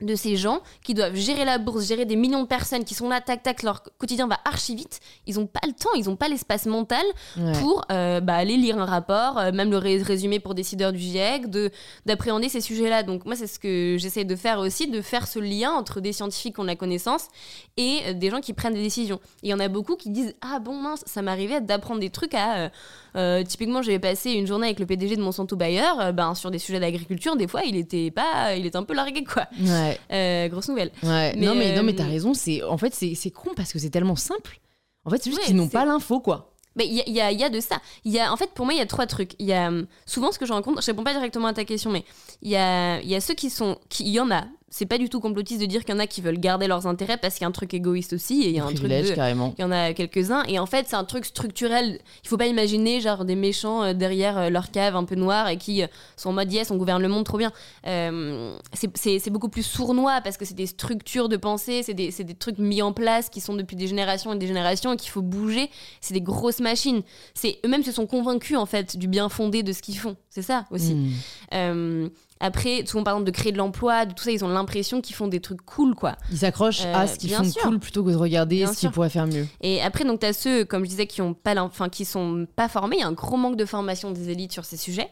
Speaker 2: de ces gens qui doivent gérer la bourse, gérer des millions de personnes qui sont là, tac, tac, leur quotidien va archi vite. Ils n'ont pas le temps, ils n'ont pas l'espace mental
Speaker 1: Ouais.
Speaker 2: pour euh, bah, aller lire un rapport, euh, même le ré- résumé pour décideurs du GIEC, de d'appréhender ces sujets-là. Donc moi, c'est ce que j'essaie de faire aussi, de faire ce lien entre des scientifiques qui ont de la connaissance et euh, des gens qui prennent des décisions. Il y en a beaucoup qui disent ah bon mince, ça m'arrivait d'apprendre des trucs à euh, typiquement j'avais passé une journée avec le PDG de Monsanto Bayer, euh, ben sur des sujets d'agriculture, des fois il était pas, il était un peu largué quoi.
Speaker 1: ouais
Speaker 2: Euh, grosse nouvelle.
Speaker 1: Ouais,
Speaker 2: Mais,
Speaker 1: non mais non mais t'as raison, c'est en fait c'est c'est con parce que c'est tellement simple. En fait, c'est juste
Speaker 2: Ouais,
Speaker 1: qu'ils n'ont pas l'info quoi.
Speaker 2: Mais il y a, y, a, y a de ça. Y a, en fait, pour moi, il y a trois trucs. Il y a hum, souvent ce que je rencontre. Je réponds pas directement à ta question, mais il y a, y a ceux qui sont, qui, il y en a. C'est pas du tout complotiste de dire qu'il y en a qui veulent garder leurs intérêts parce qu'il y a un truc égoïste aussi et il y a un truc de,
Speaker 1: carrément.
Speaker 2: il y en a quelques-uns et en fait c'est un truc structurel. Il faut pas imaginer genre des méchants euh, derrière euh, leur cave un peu noire et qui euh, sont en mode yes on gouverne le monde trop bien. Euh, c'est- beaucoup plus sournois parce que c'est des structures de pensée, c'est des, trucs mis en place qui sont depuis des générations et des générations et qu'il faut bouger. C'est des grosses machines. C'est eux-mêmes se sont convaincus en fait du bien fondé de ce qu'ils font. C'est ça aussi.
Speaker 1: Hmm.
Speaker 2: Euh, après, souvent par exemple de créer de l'emploi, de tout ça, ils ont l'impression qu'ils font des trucs cool quoi.
Speaker 1: Ils s'accrochent
Speaker 2: Euh,
Speaker 1: à ce qu'ils font
Speaker 2: sûr.
Speaker 1: cool plutôt que de regarder
Speaker 2: Bien
Speaker 1: ce qu'ils pourraient faire mieux.
Speaker 2: Et après, donc, tu as ceux, comme je disais, qui ont pas, enfin, qui sont pas formés. Il y a un gros manque de formation des élites sur ces sujets.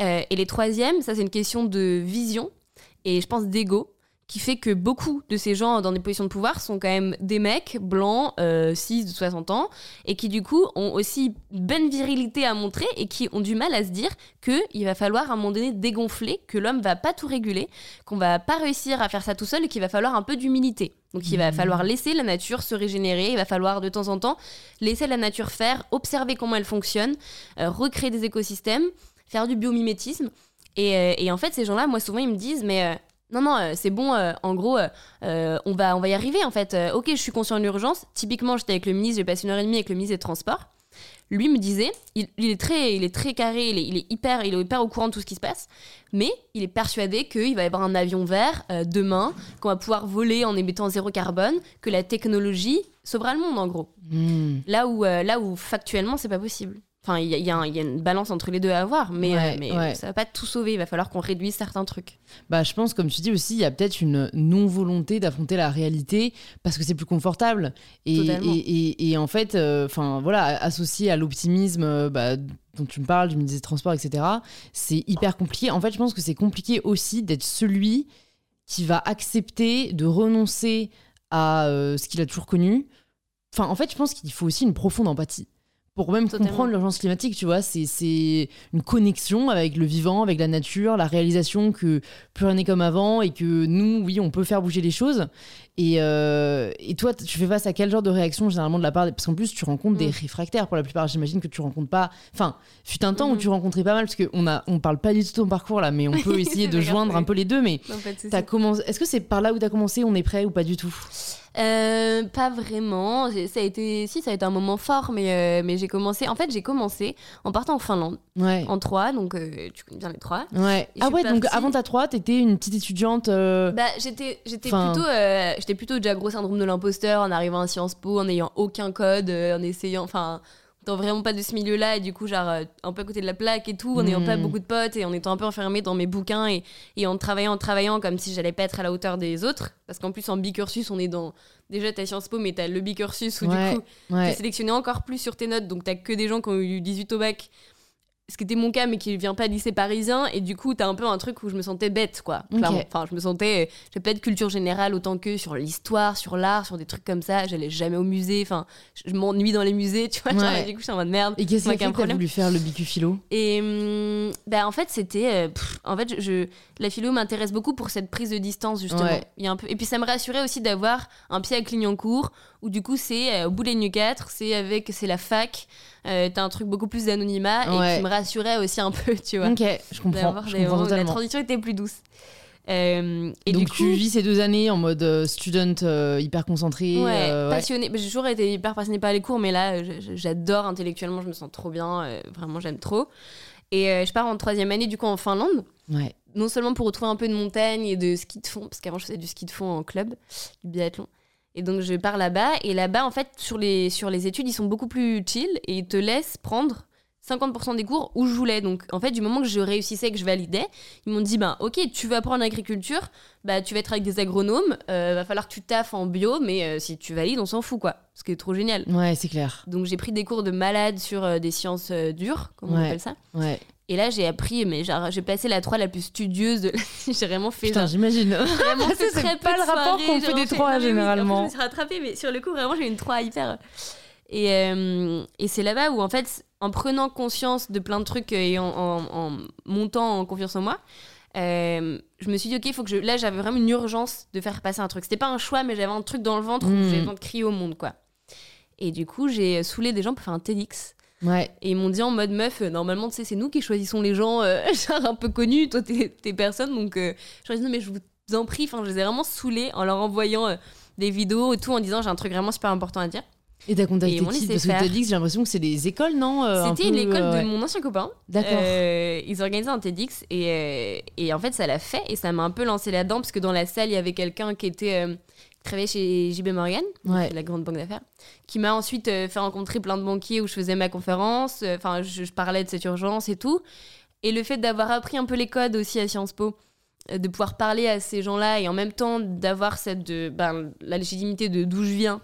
Speaker 2: Euh, et les troisièmes, ça, c'est une question de vision et je pense d'ego qui fait que beaucoup de ces gens dans des positions de pouvoir sont quand même des mecs blancs, euh, 6 de 60 ans, et qui du coup ont aussi une bonne virilité à montrer et qui ont du mal à se dire qu'il va falloir à un moment donné dégonfler, que l'homme va pas tout réguler, qu'on va pas réussir à faire ça tout seul et qu'il va falloir un peu d'humilité. Donc il va
Speaker 1: Mhm.
Speaker 2: falloir laisser la nature se régénérer, il va falloir de temps en temps laisser la nature faire, observer comment elle fonctionne, euh, recréer des écosystèmes, faire du biomimétisme. Et, euh, et en fait, ces gens-là, moi souvent, ils me disent, mais euh, non, non, euh, c'est bon, euh, en gros, euh, on, va, on va y arriver en fait. Ok, je suis conscient de l'urgence. Typiquement, j'étais avec le ministre, j'ai passé une heure et demie avec le ministre des Transports. Lui me disait, il, il est, très, il est très carré, il est, il est hyper, il est hyper au courant de tout ce qui se passe, mais il est persuadé qu'il va y avoir un avion vert demain, qu'on va pouvoir voler en émettant zéro carbone, que la technologie sauvera le monde en gros.
Speaker 1: Hmm.
Speaker 2: Là où, là où factuellement, c'est pas possible. Enfin, il y, a- y y une balance entre les deux à avoir, mais,
Speaker 1: Ouais,
Speaker 2: euh, mais
Speaker 1: ouais.
Speaker 2: ça va pas tout sauver. Il va falloir qu'on réduise certains trucs.
Speaker 1: Bah, je pense, comme tu dis aussi, il y a peut-être une non-volonté d'affronter la réalité parce que c'est plus confortable. Et,
Speaker 2: Totalement.
Speaker 1: et, et- et en fait, enfin voilà, associé à l'optimisme euh, bah, dont tu me parles, du ministre des Transports, etc., c'est hyper compliqué. En fait, je pense que c'est compliqué aussi d'être celui qui va accepter de renoncer à euh, ce qu'il a toujours connu. Enfin, en fait, je pense qu'il faut aussi une profonde empathie. Pour même
Speaker 2: Totalement.
Speaker 1: comprendre l'urgence climatique, tu vois, c'est- une connexion avec le vivant, avec la nature, la réalisation que plus rien n'est comme avant et que nous, oui, on peut faire bouger les choses. Et, euh, et toi, tu fais face à quel genre de réaction généralement de la part des... Parce qu'en plus, tu rencontres des
Speaker 2: Mm.
Speaker 1: réfractaires pour la plupart. J'imagine que tu rencontres pas... Enfin, fut un temps où
Speaker 2: Mhm.
Speaker 1: tu rencontrais pas mal, parce qu'on a... on parle pas du tout de ton parcours là, mais on peut essayer de joindre un peu les deux. Mais est-ce que c'est par là où tu as commencé On est prêt ou pas du tout?
Speaker 2: Euh, pas vraiment. Ça a été, si, ça a été un moment fort, mais, euh, mais j'ai commencé. En fait, j'ai commencé en partant en Finlande,
Speaker 1: Ouais.
Speaker 2: en 3, donc euh, tu connais bien les 3.
Speaker 1: Ouais.
Speaker 2: Et
Speaker 1: Ah ouais, donc avant ta 3, t'étais une petite étudiante.
Speaker 2: Bah, j'étais, j'étais plutôt, j'étais plutôt déjà gros syndrome de l'imposteur en arrivant à Sciences Po, en n'ayant aucun code, en essayant, enfin, étant vraiment pas de ce milieu-là et du coup, genre, euh, un peu à côté de la plaque et tout, en n'ayant pas
Speaker 1: Mm.
Speaker 2: beaucoup de potes et en étant un peu enfermée dans mes bouquins et, et en travaillant, en travaillant comme si j'allais pas être à la hauteur des autres. Parce qu'en plus, en bicursus, on est dans, déjà, t'as Sciences Po, mais t'as le bicursus où
Speaker 1: Ouais,
Speaker 2: du coup,
Speaker 1: ouais.
Speaker 2: t'es sélectionné encore plus sur tes notes, donc t'as que des gens qui ont eu 18 au bac. Ce qui était mon cas, mais qui vient pas de lycée parisien, et du coup, t'as un peu un truc où je me sentais bête, quoi. Enfin, je me sentais. J'ai pas de culture générale autant que sur l'histoire, sur l'art, sur des trucs comme ça. J'allais jamais au musée, enfin, je m'ennuie dans les musées, tu vois. genre,
Speaker 1: Ouais.
Speaker 2: et du coup, j'étais en mode merde.
Speaker 1: Et qu'est-ce que t'as voulu faire le bicu philo
Speaker 2: Et hum, bah, en fait, c'était. euh, en fait, je, je- la philo m'intéresse beaucoup pour cette prise de distance, justement.
Speaker 1: Ouais.
Speaker 2: Il y a un peu... Et puis, ça me rassurait aussi d'avoir un pied à Clignancourt, où du coup, c'est euh, au bout des 4, c'est avec. C'est la fac, euh, t'as un truc beaucoup plus d'anonymat,
Speaker 1: Ouais.
Speaker 2: et qui me rassurait aussi un peu, tu vois.
Speaker 1: Ok, je comprends. Je comprends
Speaker 2: la transition était plus douce. Euh, et
Speaker 1: Donc
Speaker 2: du coup,
Speaker 1: tu vis ces deux années en mode euh, student hyper concentré.
Speaker 2: Ouais. Bah, J'ai toujours été hyper passionnée par les cours, mais là, j'adore intellectuellement, je me sens trop bien, vraiment, j'aime trop. Et je pars en troisième année, du coup, en Finlande,
Speaker 1: Ouais.
Speaker 2: non seulement pour retrouver un peu de montagne et de ski de fond, parce qu'avant, je faisais du ski de fond en club, du biathlon. Et donc, je pars là-bas, et là-bas, en fait, sur les, sur les études, ils sont beaucoup plus chill, et ils te laissent prendre 50% des cours où je voulais. Donc, en fait, du moment que je réussissais, que je validais, ils m'ont dit, bah, ok, tu vas apprendre l'agriculture, bah, tu vas être avec des agronomes, euh, va falloir que tu taffes en bio, mais euh, si tu valides, on s'en fout, quoi. Ce qui est trop génial.
Speaker 1: Ouais, c'est clair.
Speaker 2: Donc, j'ai pris des cours de malade sur euh, des sciences euh, dures, comme on
Speaker 1: Ouais.
Speaker 2: appelle ça.
Speaker 1: Ouais.
Speaker 2: Et là, j'ai appris, mais genre, j'ai placé la 3 la plus studieuse de J'ai vraiment fait
Speaker 1: Putain, j'imagine.
Speaker 2: vraiment
Speaker 1: c'est
Speaker 2: très
Speaker 1: pas le rapport qu'on fait des
Speaker 2: vraiment
Speaker 1: trois,
Speaker 2: non, mais oui,
Speaker 1: généralement.
Speaker 2: en je me suis rattrapée, mais sur le coup, vraiment, j'ai une 3 hyper. Et, euh, et c'est là-bas où, en fait, en prenant conscience de plein de trucs et en, en- en montant en confiance en moi, euh, je me suis dit, ok, faut que je. Là, j'avais vraiment une urgence de faire passer un truc. C'était pas un choix, mais j'avais un truc dans le ventre où
Speaker 1: Mm.
Speaker 2: j'avais besoin de crier au monde, quoi. Et du coup, j'ai saoulé des gens pour faire un TEDx.
Speaker 1: Ouais.
Speaker 2: Et ils m'ont dit en mode meuf, euh, normalement, tu sais, c'est nous qui choisissons les gens, euh, genre un peu connus, toi, t'es personne. Donc, euh, je leur ai dit, non, mais je vous en prie, enfin, je les ai vraiment saoulés en leur envoyant euh, des vidéos et tout, en disant, j'ai un truc vraiment super important à dire.
Speaker 1: Et t'as contacté
Speaker 2: Et
Speaker 1: qui Parce que t'as dit que j'ai l'impression que c'est des écoles, non
Speaker 2: C'était
Speaker 1: peu,
Speaker 2: une école
Speaker 1: euh,
Speaker 2: de
Speaker 1: ouais.
Speaker 2: mon ancien copain.
Speaker 1: D'accord.
Speaker 2: Ils organisaient un TEDx et, et en fait, ça l'a fait et ça m'a un peu lancé là-dedans parce que dans la salle, il y avait quelqu'un qui était. Qui travaillait chez JB Morgan,
Speaker 1: Ouais.
Speaker 2: la grande banque d'affaires, qui m'a ensuite euh, fait rencontrer plein de banquiers où je faisais ma conférence. euh, Enfin, je, je parlais de cette urgence et tout. Et le fait d'avoir appris un peu les codes aussi à Sciences Po, euh, de pouvoir parler à ces gens-là et en même temps d'avoir cette ben, la légitimité de d'où je viens,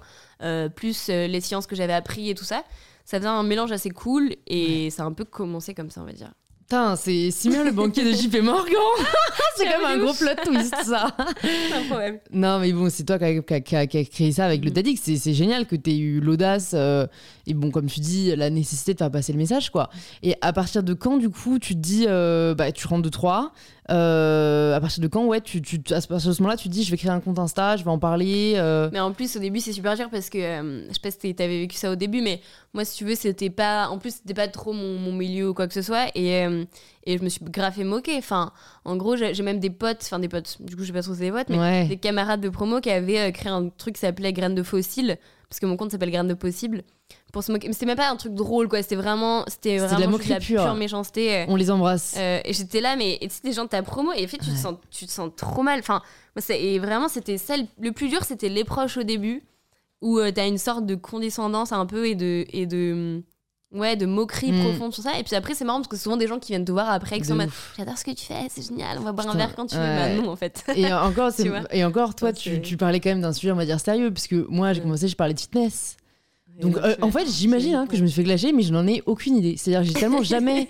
Speaker 2: plus les sciences que j'avais appris et tout ça, ça faisait un mélange assez cool et ça a un peu commencé comme ça, on va dire.
Speaker 1: Putain, c'est Simien le banquier de JP Morgan. c'est comme un gros plot twist, ça. Non, mais bon, c'est toi qui a, qui a- qui a- qui a créé ça avec le. TEDx. C'est, c'est génial que tu aies eu l'audace euh, et, bon, comme tu dis, la nécessité de faire passer le message, quoi. Et à partir de quand, du coup, tu te dis, euh, bah, tu rentres de 3 à partir de quand, ouais, tu, tu, à ce moment-là, tu te dis, je vais créer un compte Insta, je vais en parler. euh,
Speaker 2: Mais en plus, au début, c'est super dur parce que euh, je sais pas si t'avais vécu ça au début, mais moi, si tu veux, c'était pas. En plus, c'était pas trop mon, mon milieu ou quoi que ce soit. Et, euh, et je me suis grave fait moquer. Enfin, en gros, j'ai même des potes, enfin des potes, du coup, je sais pas trop c'est des potes, mais
Speaker 1: ouais.
Speaker 2: des camarades de promo qui avaient euh, créé un truc qui s'appelait Graines de fossile, parce que mon compte s'appelle Graines de possible, pour se moquer. Mais c'était même pas un truc drôle, quoi. C'était vraiment, c'était
Speaker 1: C'était de la
Speaker 2: vraiment
Speaker 1: moquerie
Speaker 2: de la
Speaker 1: pure.
Speaker 2: pure méchanceté. euh,
Speaker 1: On les embrasse.
Speaker 2: euh, et j'étais là, mais tu sais, des gens de ta promo, et en fait, tu,
Speaker 1: Ouais.
Speaker 2: te, sens, tu te sens trop mal. Enfin, et vraiment, c'était ça. le- plus dur, c'était les proches au début, où tu t'as une sorte de condescendance un peu et de. Et de Ouais, de moquerie
Speaker 1: Mm.
Speaker 2: profonde sur ça. Et puis après, c'est marrant parce que souvent des gens qui viennent te voir après, qui sont. J'adore ce que tu fais, c'est génial, on va boire un verre quand tu veux.
Speaker 1: ouais.
Speaker 2: Bah non, en fait.
Speaker 1: Et encore,
Speaker 2: Tu
Speaker 1: et encore, toi, tu, parlais quand même d'un sujet, on va dire sérieux, parce que moi, j'ai commencé, je parlais de fitness. Donc, euh, en fait, j'imagine hein, que je me suis fait glasher, mais je n'en ai aucune idée. C'est-à-dire, que j'ai tellement jamais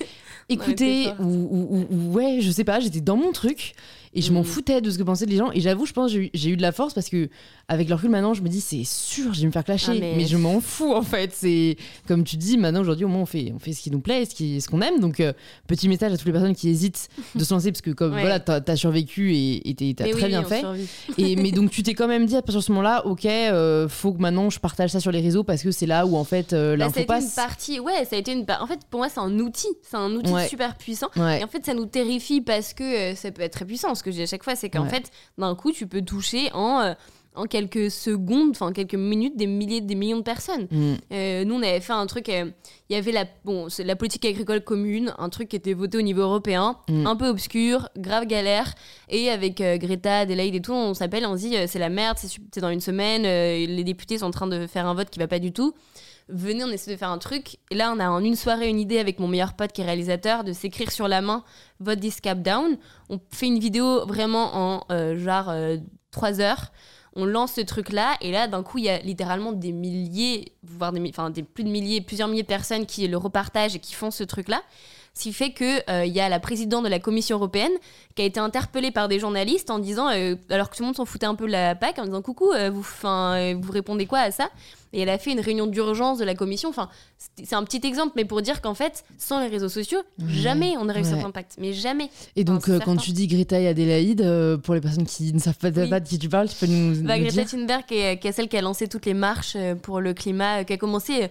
Speaker 1: écouté ou- ouais, je sais pas, j'étais dans mon truc et je m'en
Speaker 2: Mhm.
Speaker 1: foutais de ce que pensaient les gens. Et j'avoue, je pense, j'ai eu- de la force parce que avec le recul maintenant, je me dis c'est sûr, je vais me faire clasher,
Speaker 2: Ah,
Speaker 1: mais...
Speaker 2: mais-
Speaker 1: je m'en fous en fait. C'est comme tu dis, maintenant aujourd'hui, au moins on fait, on fait ce qui nous plaît, ce qui, ce qu'on aime. Donc euh, petit message à toutes les personnes qui hésitent de se lancer parce que comme
Speaker 2: Ouais.
Speaker 1: voilà, t'as as survécu et t'as très
Speaker 2: oui,
Speaker 1: bien fait.
Speaker 2: survit.
Speaker 1: Et, mais donc tu t'es quand même dit à partir de ce moment-là, ok, euh, faut que maintenant je partage ça sur les réseaux parce que c'est là où en fait euh,
Speaker 2: Bah,
Speaker 1: l'info
Speaker 2: ça a été une
Speaker 1: passe.
Speaker 2: partie, ouais, ça a été une En fait, pour moi, c'est un outil. C'est un outil
Speaker 1: Ouais.
Speaker 2: super puissant.
Speaker 1: Ouais.
Speaker 2: Et en fait, ça nous terrifie parce que euh, ça peut être très puissant. Que je dis à chaque fois, c'est qu'en
Speaker 1: Ouais.
Speaker 2: fait, d'un coup, tu peux toucher en, euh, en quelques secondes, enfin quelques minutes, des milliers, des millions de personnes.
Speaker 1: Mm.
Speaker 2: Euh, nous, on avait fait un truc. euh, Il y avait la, bon, c'est la politique agricole commune, un truc qui était voté au niveau européen,
Speaker 1: Mm.
Speaker 2: un peu obscur, grave galère. Et avec euh, Greta, Adelaide et tout, on s'appelle, on se dit c'est la merde, c'est dans une semaine, les députés sont en train de faire un vote qui va pas du tout. Venez, on essaie de faire un truc. Et là, on a en une soirée une idée avec mon meilleur pote qui est réalisateur de s'écrire sur la main Vote this cap down. On fait une vidéo vraiment en euh, genre 3 heures on lance ce truc là et là d'un coup il y a littéralement des milliers voire des des plus de milliers plusieurs milliers de personnes qui le repartagent et qui font ce truc là ce qui fait que euh, y a la présidente de la Commission européenne qui a été interpellée par des journalistes en disant euh, alors que tout le monde s'en foutait un peu de la PAC en disant coucou euh, vous fin, vous répondez quoi à ça? Et elle a fait une réunion d'urgence de la commission enfin c'est un petit exemple mais pour dire qu'en fait sans les réseaux sociaux jamais on n'aurait eu
Speaker 1: Ouais.
Speaker 2: cet impact mais jamais
Speaker 1: Et donc, quand tu dis Greta et Adélaïde, pour les personnes qui ne savent pas,
Speaker 2: Oui.
Speaker 1: pas de qui tu parles, tu peux nous,
Speaker 2: Bah,
Speaker 1: nous
Speaker 2: Greta
Speaker 1: dire?
Speaker 2: Thunberg, qui est, qui est celle qui a lancé toutes les marches pour le climat, qui a commencé.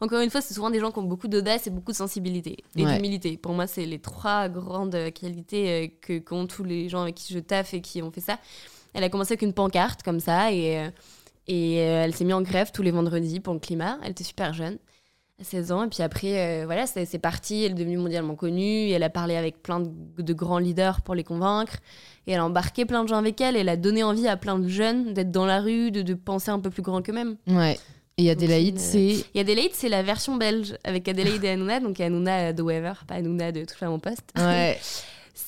Speaker 2: Encore une fois, c'est souvent des gens qui ont beaucoup d'audace et beaucoup de sensibilité et
Speaker 1: Ouais.
Speaker 2: d'humilité. Pour moi, c'est les trois grandes qualités euh, que qu'ont tous les gens avec qui je taffe et qui ont fait ça. Elle a commencé avec une pancarte comme ça et, euh, et euh, elle s'est mise en grève tous les vendredis pour le climat. Elle était super jeune, à 16 ans. Et puis après, euh, voilà, c'est parti. Elle est devenue mondialement connue. Et elle a parlé avec plein de, de grands leaders pour les convaincre. Et elle a embarqué plein de gens avec elle. Elle a donné envie à plein de jeunes d'être dans la rue, de, de penser un peu plus grand qu'eux-mêmes.
Speaker 1: Ouais. Et Adélaïde,
Speaker 2: Donc,
Speaker 1: c'est.
Speaker 2: Et Adelaide, c'est la version belge avec Adelaide et Hanouna. Donc Hanouna de Wever, pas Hanouna de Touche à mon poste.
Speaker 1: Ouais.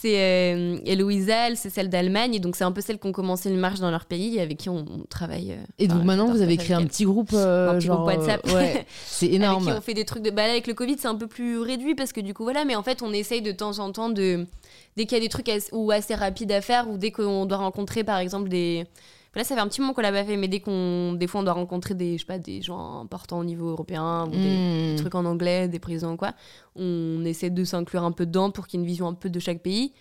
Speaker 2: C'est euh, c'est celle d'Allemagne. Et donc c'est un peu celle qui ont commencé une marche dans leur pays et avec qui on, on travaille. euh,
Speaker 1: Et donc maintenant, vous avez créé un petit groupe. euh,
Speaker 2: Un petit
Speaker 1: genre,
Speaker 2: groupe WhatsApp.
Speaker 1: euh, ouais. C'est
Speaker 2: Avec qui
Speaker 1: énorme.
Speaker 2: on fait des trucs de bah là, avec le Covid c'est un peu plus réduit parce que du coup voilà mais en fait on essaye de temps en temps de dès qu'il y a des trucs assez, ou assez rapides à faire ou dès qu'on doit rencontrer par exemple des là ça fait un petit moment qu'on l'a pas fait mais dès qu'on des fois on doit rencontrer des je sais pas des gens importants au niveau européen ou des
Speaker 1: Mm.
Speaker 2: trucs en anglais des présidents quoi on essaie de s'inclure un peu dedans pour qu'il y ait une vision un peu de chaque pays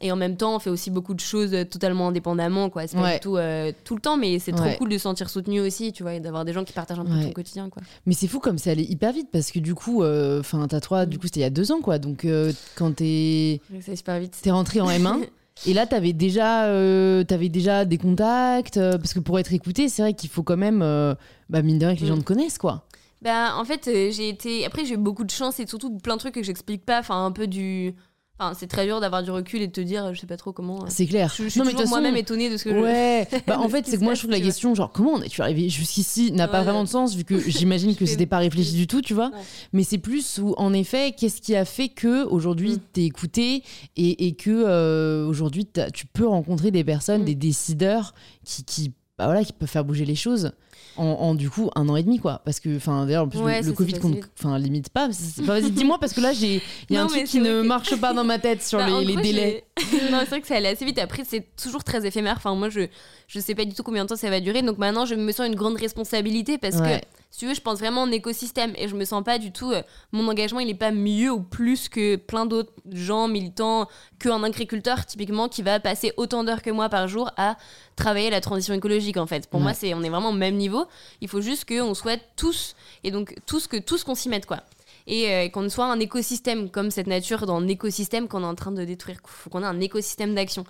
Speaker 2: et en même temps on fait aussi beaucoup de choses euh, totalement indépendamment quoi c'est pas
Speaker 1: Ouais.
Speaker 2: du tout euh, tout le temps mais c'est trop
Speaker 1: Ouais.
Speaker 2: cool de se sentir soutenu aussi tu vois et d'avoir des gens qui partagent un peu
Speaker 1: Ouais.
Speaker 2: ton quotidien quoi
Speaker 1: Mais c'est fou comme c'est allé hyper vite parce que du coup, euh, enfin, t'as trois, du coup, c'était il y a deux ans, quoi. Donc, euh, quand t'es
Speaker 2: c'est super vite
Speaker 1: t'es rentré en M1. Et là, t'avais déjà, euh, déjà des contacts, euh, parce que pour être écouté, c'est vrai qu'il faut quand même, euh, bah, mine de rien, que les
Speaker 2: Mm.
Speaker 1: gens te connaissent, quoi.
Speaker 2: Bah, en fait, j'ai été. Après, j'ai eu beaucoup de chance et surtout plein de trucs que j'explique pas. Enfin, un peu du. Enfin, c'est très dur d'avoir du recul et de te dire, je sais pas trop comment. euh.
Speaker 1: C'est clair.
Speaker 2: Je, je suis
Speaker 1: non, mais de
Speaker 2: toujours
Speaker 1: façon,
Speaker 2: moi-même étonnée de ce que je.
Speaker 1: Ouais, bah en fait, c'est que moi je trouve la
Speaker 2: vois.
Speaker 1: question, genre, comment on est-tu arrivé jusqu'ici, n'a pas
Speaker 2: Ouais.
Speaker 1: vraiment de sens, vu que j'imagine que c'était pas réfléchi du tout, tu vois. Mais c'est plus où, en effet, qu'est-ce qui a fait que aujourd'hui
Speaker 2: Mm.
Speaker 1: t'es écouté et, et que euh, aujourd'hui tu peux rencontrer des personnes,
Speaker 2: Mm.
Speaker 1: des décideurs qui, qui, bah voilà, qui peuvent faire bouger les choses. En, en, du coup un an et demi quoi parce que enfin d'ailleurs en plus
Speaker 2: Ouais,
Speaker 1: le, Covid
Speaker 2: vite.
Speaker 1: enfin limite pas vas-y dis-moi parce que là j'ai il y a
Speaker 2: Non,
Speaker 1: un truc qui ne
Speaker 2: que-
Speaker 1: marche pas dans ma tête sur
Speaker 2: Bah,
Speaker 1: les, les
Speaker 2: gros,
Speaker 1: délais
Speaker 2: non, c'est vrai que ça allait assez vite. Après, c'est toujours très éphémère. Enfin, moi, je, je sais pas du tout combien de temps ça va durer. Donc maintenant, je me sens une grande responsabilité parce
Speaker 1: Ouais.
Speaker 2: que, si tu veux, je pense vraiment en écosystème et je me sens pas du tout. euh, mon engagement, il est pas mieux ou plus que plein d'autres gens militants, qu'un agriculteur, typiquement, qui va passer autant d'heures que moi par jour à travailler la transition écologique, en fait. Pour moi, c'est, on est vraiment au même niveau. Il faut juste qu'on soit tous, et donc tous, que, tous qu'on s'y mette, quoi et euh, qu'on soit un écosystème comme cette nature dans un écosystème qu'on est en train de détruire. Il faut qu'on ait un écosystème d'action.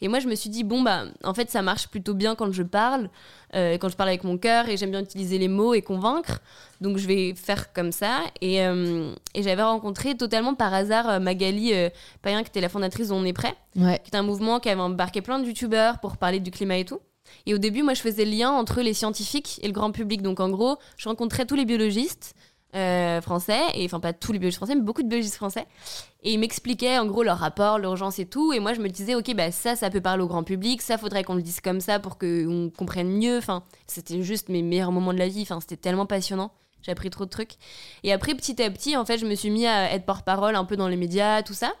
Speaker 2: Et moi, je me suis dit, bon, bah, en fait, ça marche plutôt bien quand je parle, euh, quand je parle avec mon cœur et j'aime bien utiliser les mots et convaincre. Donc, je vais faire comme ça. Et, euh, et j'avais rencontré totalement par hasard Magali Payen, qui était la fondatrice On est prêt,
Speaker 1: ouais
Speaker 2: qui est un mouvement qui avait embarqué plein de youtubeurs pour parler du climat et tout. Et au début, moi, je faisais le lien entre les scientifiques et le grand public. Donc, en gros, je rencontrais tous les biologistes euh, français, et enfin, pas tous les biologistes français, mais beaucoup de biologistes français. Et ils m'expliquaient, en gros, leur rapport, l'urgence et tout. Et moi, je me disais, OK, bah, ça, ça peut parler au grand public. Ça, faudrait qu'on le dise comme ça pour qu'on comprenne mieux. Enfin, c'était juste mes meilleurs moments de la vie. Enfin, c'était tellement passionnant. J'ai appris trop de trucs. Et après, petit à petit, en fait, je me suis mis à être porte-parole un peu dans les médias, tout ça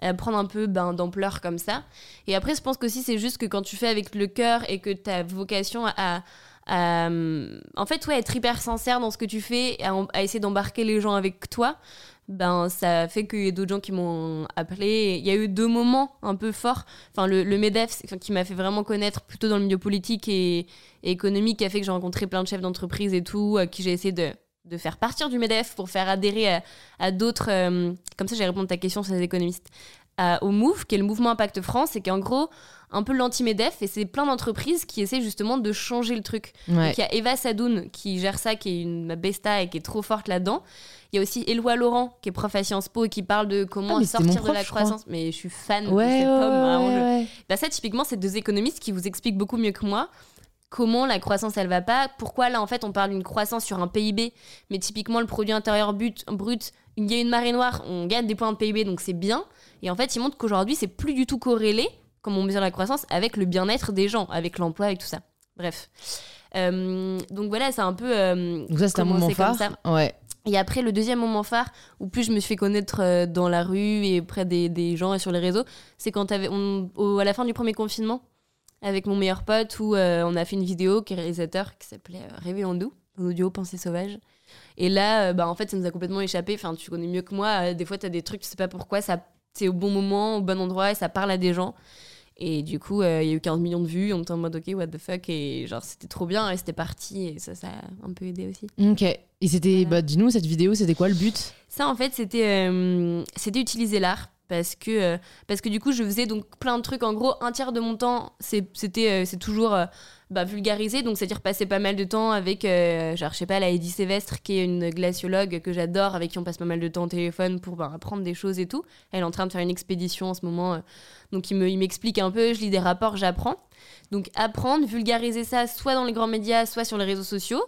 Speaker 2: à prendre un peu ben, d'ampleur comme ça. Et après, je pense qu'aussi, c'est juste que quand tu fais avec le cœur et que tu as vocation à, En fait, ouais, être hyper sincère dans ce que tu fais, à, essayer d'embarquer les gens avec toi, ben, ça fait qu'il y a d'autres gens qui m'ont appelé. Il y a eu deux moments un peu forts. Enfin, le, MEDEF, qui m'a fait vraiment connaître plutôt dans le milieu politique et, économique, qui a fait que j'ai rencontré plein de chefs d'entreprise et tout, à qui j'ai essayé de faire partir du MEDEF pour faire adhérer à, à d'autres... euh, comme ça, j'ai répondu à ta question sur les économistes au MOVE, qui est le mouvement Impact France, et qui est en gros un peu l'anti-MEDEF, et c'est plein d'entreprises qui essaient justement de changer le truc. Donc il y a Eva Sadoun qui gère ça, qui est une besta et qui est trop forte là-dedans. Il y a aussi Éloi Laurent, qui est prof à Sciences Po et qui parle de comment ah, sortir de la croissance. Mais je suis fan de cette pomme. Bah, ça, typiquement, c'est deux économistes qui vous expliquent beaucoup mieux que moi comment la croissance elle va pas, pourquoi là en fait on parle d'une croissance sur un PIB, mais typiquement le produit intérieur brut, brut il y a une marée noire, on gagne des points de PIB donc c'est bien, et en fait ils montrent qu'aujourd'hui c'est plus du tout corrélé, comme on mesure la croissance, avec le bien-être des gens, avec l'emploi, avec tout ça. Bref. Euh, donc voilà, c'est un peu. Euh,
Speaker 1: donc ça, c'est un moment phare. Ouais.
Speaker 2: Et après, le deuxième moment phare, où plus je me suis fait connaître euh, dans la rue et auprès des, des gens et sur les réseaux, c'est quand on, à la fin du premier confinement, avec mon meilleur pote, où on a fait une vidéo qui est réalisateur, qui s'appelait Rêver en doux, en audio Pensée sauvage. Et là, bah, en fait, ça nous a complètement échappé. Enfin, tu connais mieux que moi. Des fois, tu as des trucs, tu sais pas pourquoi, ça c'est au bon moment, au bon endroit, et ça parle à des gens. Et du coup, euh, il y a eu 15 millions de vues. On était en mode, ok, what the fuck. Et genre, c'était trop bien. Et c'était parti. Et ça, ça a un peu aidé aussi.
Speaker 1: Ok. Et c'était, bah, dis-nous, cette vidéo, c'était quoi le but?
Speaker 2: Ça, en fait, c'était euh, c'était utiliser l'art. Parce que, euh, parce que du coup, je faisais donc plein de trucs. En gros, un tiers de mon temps, c'était c'est toujours bah, vulgariser. Donc, c'est-à-dire passer pas mal de temps avec, euh, genre, je sais pas, la Eddie Sévestre, qui est une glaciologue que j'adore, avec qui on passe pas mal de temps au téléphone pour bah, apprendre des choses et tout. Elle est en train de faire une expédition en ce moment. Euh, donc, il m'explique un peu, je lis des rapports, j'apprends. Donc, apprendre, vulgariser ça, soit dans les grands médias, soit sur les réseaux sociaux.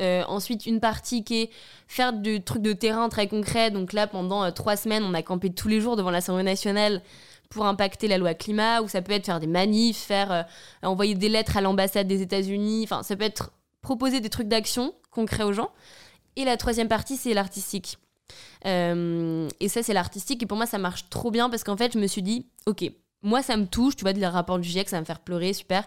Speaker 2: Euh, ensuite, une partie qui est faire du truc de terrain très concret. Donc là, pendant trois semaines, on a campé tous les jours devant l'Assemblée nationale pour impacter la loi climat, ou ça peut être faire des manifs, faire euh, envoyer des lettres à l'ambassade des États-Unis. Enfin, ça peut être proposer des trucs d'action concrets aux gens. Et la troisième partie, c'est l'artistique. Euh, et ça, c'est l'artistique. Et pour moi, ça marche trop bien parce qu'en fait, je me suis dit, ok, moi, ça me touche. Tu vois, de les rapports du GIEC, ça va me faire pleurer, super.